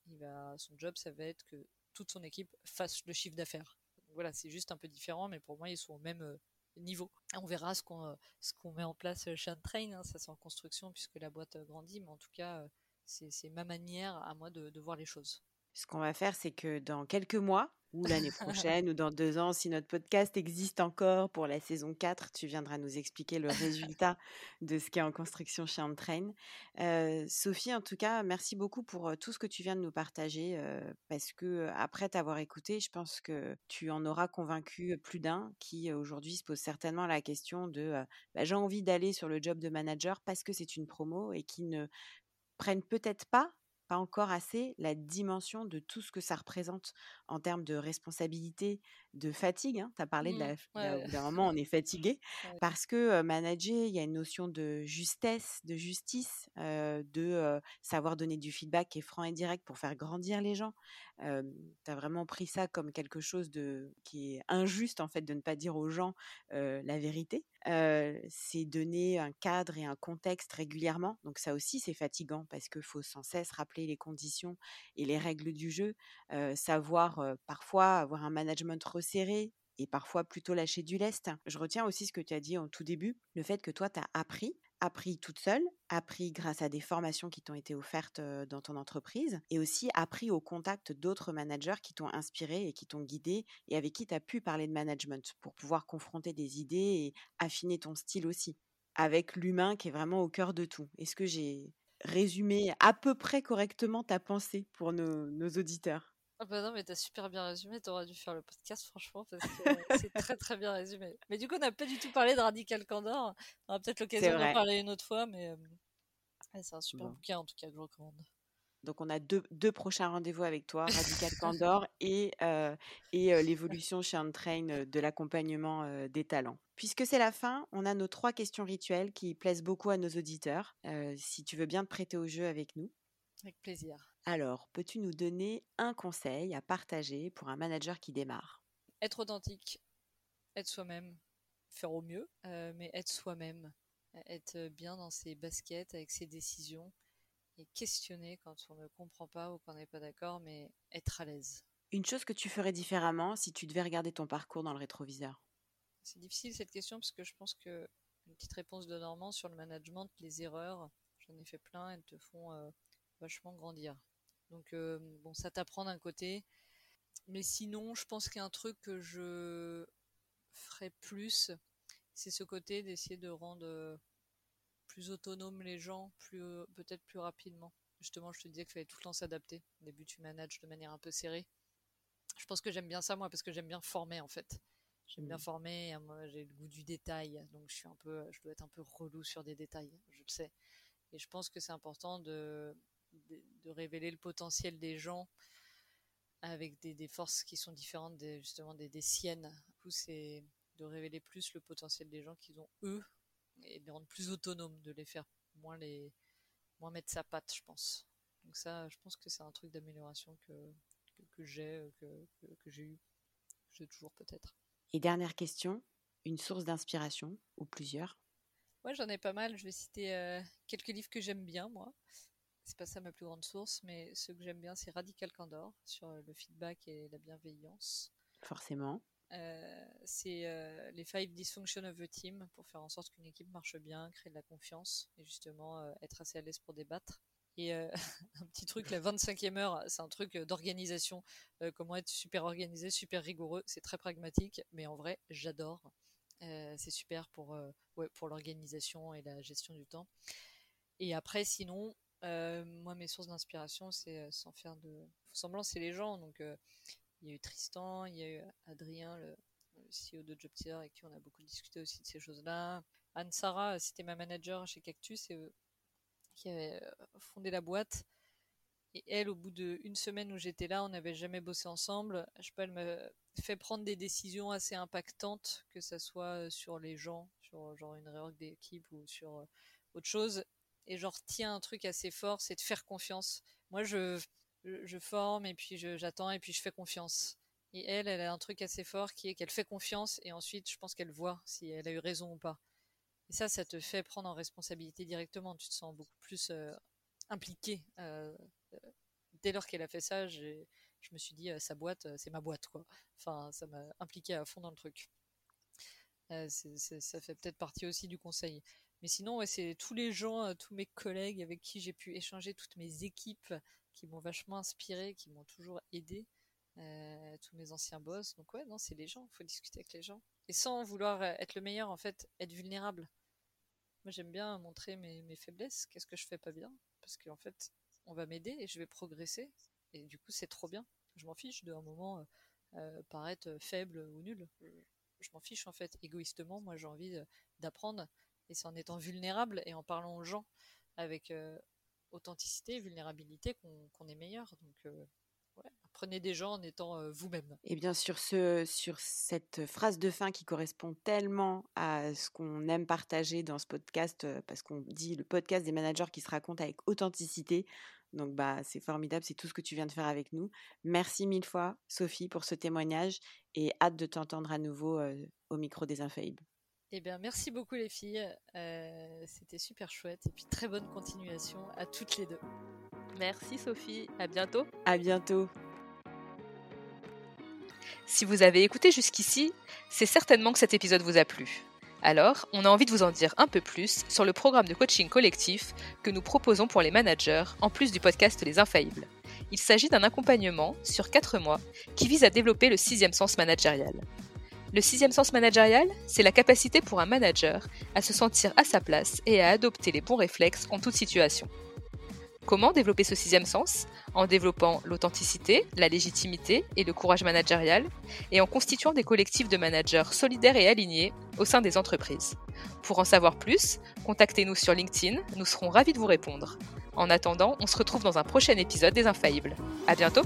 Speaker 3: son job, ça va être que toute son équipe fasse le chiffre d'affaires voilà, c'est juste un peu différent, mais pour moi, ils sont au même euh, niveau. On verra ce qu'on euh, ce qu'on met en place chez Train, hein, ça c'est en construction puisque la boîte euh, grandit, mais en tout cas, c'est ma manière à moi de voir les choses.
Speaker 2: Ce qu'on va faire, c'est que dans quelques mois, ou l'année prochaine, ou dans deux ans, si notre podcast existe encore pour la saison 4, tu viendras nous expliquer le résultat de ce qui est en construction chez Entrain. Euh, Sophie, en tout cas, merci beaucoup pour tout ce que tu viens de nous partager, parce que après t'avoir écouté, je pense que tu en auras convaincu plus d'un qui aujourd'hui se pose certainement la question de bah, j'ai envie d'aller sur le job de manager parce que c'est une promo et qui ne prennent peut-être pas pas encore assez la dimension de tout ce que ça représente en termes de responsabilité, de fatigue. Hein. Tu as parlé de mmh, la, d'un moment, on est fatigué parce que manager, il y a une notion de justesse, de justice, de savoir donner du feedback qui est franc et direct pour faire grandir les gens. tu as vraiment pris ça comme quelque chose de qui est injuste en fait de ne pas dire aux gens la vérité. c'est donner un cadre et un contexte régulièrement. Donc ça aussi, c'est fatigant parce qu'il faut sans cesse rappeler les conditions et les règles du jeu, savoir parfois avoir un management resserré et parfois plutôt lâcher du lest. Je retiens aussi ce que tu as dit en tout début, le fait que toi, tu as appris, appris toute seule, appris grâce à des formations qui t'ont été offertes dans ton entreprise, et aussi appris au contact d'autres managers qui t'ont inspiré et qui t'ont guidé, et avec qui tu as pu parler de management pour pouvoir confronter des idées et affiner ton style aussi, avec l'humain qui est vraiment au cœur de tout. Est-ce que j'ai résumé à peu près correctement ta pensée pour nos, auditeurs?
Speaker 3: Ah bah non, mais t'as super bien résumé, t'aurais dû faire le podcast, franchement, parce que c'est très très bien résumé. Mais du coup, on n'a pas du tout parlé de Radical Candor. On aura peut-être l'occasion d'en parler une autre fois, mais c'est un super bouquin en tout cas que je recommande.
Speaker 2: Donc, on a deux, deux prochains rendez-vous avec toi, Radical Candor et, euh, et euh, l'évolution chez Untrain euh, de l'accompagnement des talents. Puisque c'est la fin, on a nos trois questions rituelles qui plaisent beaucoup à nos auditeurs. si tu veux bien te prêter au jeu avec nous.
Speaker 3: Avec plaisir.
Speaker 2: Alors, peux-tu nous donner un conseil à partager pour un manager qui démarre?
Speaker 3: Être authentique, être soi-même, faire au mieux, mais être soi-même, être bien dans ses baskets avec ses décisions et questionner quand on ne comprend pas ou qu'on n'est pas d'accord, mais être à l'aise.
Speaker 2: Une chose que tu ferais différemment si tu devais regarder ton parcours dans le rétroviseur?
Speaker 3: C'est difficile cette question parce que je pense que une petite réponse de Normand sur le management, les erreurs, j'en ai fait plein, elles te font euh, vachement grandir. Donc bon, ça t'apprend d'un côté. Mais sinon, je pense qu'un truc que je ferais plus, c'est ce côté d'essayer de rendre plus autonomes les gens, plus peut-être plus rapidement. Justement, je te disais qu'il fallait tout le temps s'adapter. Au début, tu manages de manière un peu serrée. Je pense que j'aime bien ça, moi, parce que j'aime bien former, en fait. J'aime bien mmh. former, hein, moi j'ai le goût du détail, donc je suis un peu, je dois être un peu relou sur des détails, je le sais. Et je pense que c'est important de, de, révéler le potentiel des gens avec des, des forces qui sont différentes des, justement des, des siennes. Du coup, c'est de révéler plus le potentiel des gens qu'ils ont eux et de les rendre plus autonomes, de les faire moins les moins mettre sa patte, je pense. Donc ça, je pense que c'est un truc d'amélioration que, que, que j'ai, que, que j'ai eu, j'ai toujours peut-être.
Speaker 2: Et dernière question, une source d'inspiration ou plusieurs?
Speaker 3: Ouais, j'en ai pas mal. Je vais citer euh, quelques livres que j'aime bien, moi. C'est pas ça ma plus grande source, mais ce que j'aime bien, c'est Radical Candor sur euh, le feedback et la bienveillance.
Speaker 2: Forcément.
Speaker 3: Euh, c'est les five dysfunctions of a team pour faire en sorte qu'une équipe marche bien, créer de la confiance et justement être assez à l'aise pour débattre. Et euh, un petit truc, la 25e heure, c'est un truc euh, d'organisation. Euh, comment être super organisé, super rigoureux. C'est très pragmatique, mais en vrai, j'adore. c'est super pour, ouais, pour l'organisation et la gestion du temps. Et après, sinon, moi, mes sources d'inspiration, c'est sans faire de semblant, c'est les gens. Donc, il y a eu Tristan, il y a eu Adrien, le, CEO de JobTier, avec qui on a beaucoup discuté aussi de ces choses-là. Anne-Sara, c'était ma manager chez Cactus, et qui avait euh, fondé la boîte. Et elle, au bout d'une semaine où j'étais là, on n'avait jamais bossé ensemble. Je sais pas, elle m'a fait prendre des décisions assez impactantes, que ce soit euh, sur les gens, sur genre une réorg d'équipe ou sur euh, autre chose. Et genre, tiens, un truc assez fort, c'est de faire confiance. Moi, je, je forme et puis j'attends et puis je fais confiance. Et elle, elle a un truc assez fort qui est qu'elle fait confiance et ensuite, je pense qu'elle voit si elle a eu raison ou pas. Et ça, ça te fait prendre en responsabilité directement. Tu te sens beaucoup plus euh, impliqué. Euh, euh, dès lors qu'elle a fait ça, je me suis dit, sa boîte, c'est ma boîte, quoi. Enfin, ça m'a impliqué à fond dans le truc. ça fait peut-être partie aussi du conseil. Mais sinon, ouais, c'est tous les gens, tous mes collègues avec qui j'ai pu échanger, toutes mes équipes qui m'ont vachement inspiré, qui m'ont toujours aidé. tous mes anciens boss. Donc ouais, non, c'est les gens, il faut discuter avec les gens. Et sans vouloir être le meilleur, en fait, être vulnérable. Moi, j'aime bien montrer mes, faiblesses, qu'est-ce que je fais pas bien, parce qu'en fait, on va m'aider et je vais progresser. Et du coup, c'est trop bien. Je m'en fiche d'un moment euh, euh, paraître faible ou nul. Je, m'en fiche en fait. Égoïstement, moi, j'ai envie d'apprendre. Et c'est en étant vulnérable et en parlant aux gens avec euh, authenticité vulnérabilité qu'on est meilleur. Donc, prenez des gens en étant vous-même.
Speaker 2: Et bien sur, ce, sur cette phrase de fin qui correspond tellement à ce qu'on aime partager dans ce podcast, parce qu'on dit le podcast des managers qui se racontent avec authenticité. Donc bah c'est formidable, c'est tout ce que tu viens de faire avec nous. Merci mille fois Sophie pour ce témoignage et hâte de t'entendre à nouveau au micro des Infaillibles.
Speaker 3: Eh bien, merci beaucoup les filles. C'était super chouette. Et puis très bonne continuation à toutes les deux.
Speaker 1: Merci Sophie. À bientôt.
Speaker 2: À bientôt.
Speaker 1: Si vous avez écouté jusqu'ici, c'est certainement que cet épisode vous a plu. Alors, on a envie de vous en dire un peu plus sur le programme de coaching collectif que nous proposons pour les managers, en plus du podcast Les Infaillibles. Il s'agit d'un accompagnement sur 4 mois qui vise à développer le sixième sens managérial. Le sixième sens managérial, c'est la capacité pour un manager à se sentir à sa place et à adopter les bons réflexes en toute situation. Comment développer ce sixième sens? En développant l'authenticité, la légitimité et le courage managérial, et en constituant des collectifs de managers solidaires et alignés au sein des entreprises. Pour en savoir plus, contactez-nous sur LinkedIn, nous serons ravis de vous répondre. En attendant, on se retrouve dans un prochain épisode des Infaillibles. À bientôt!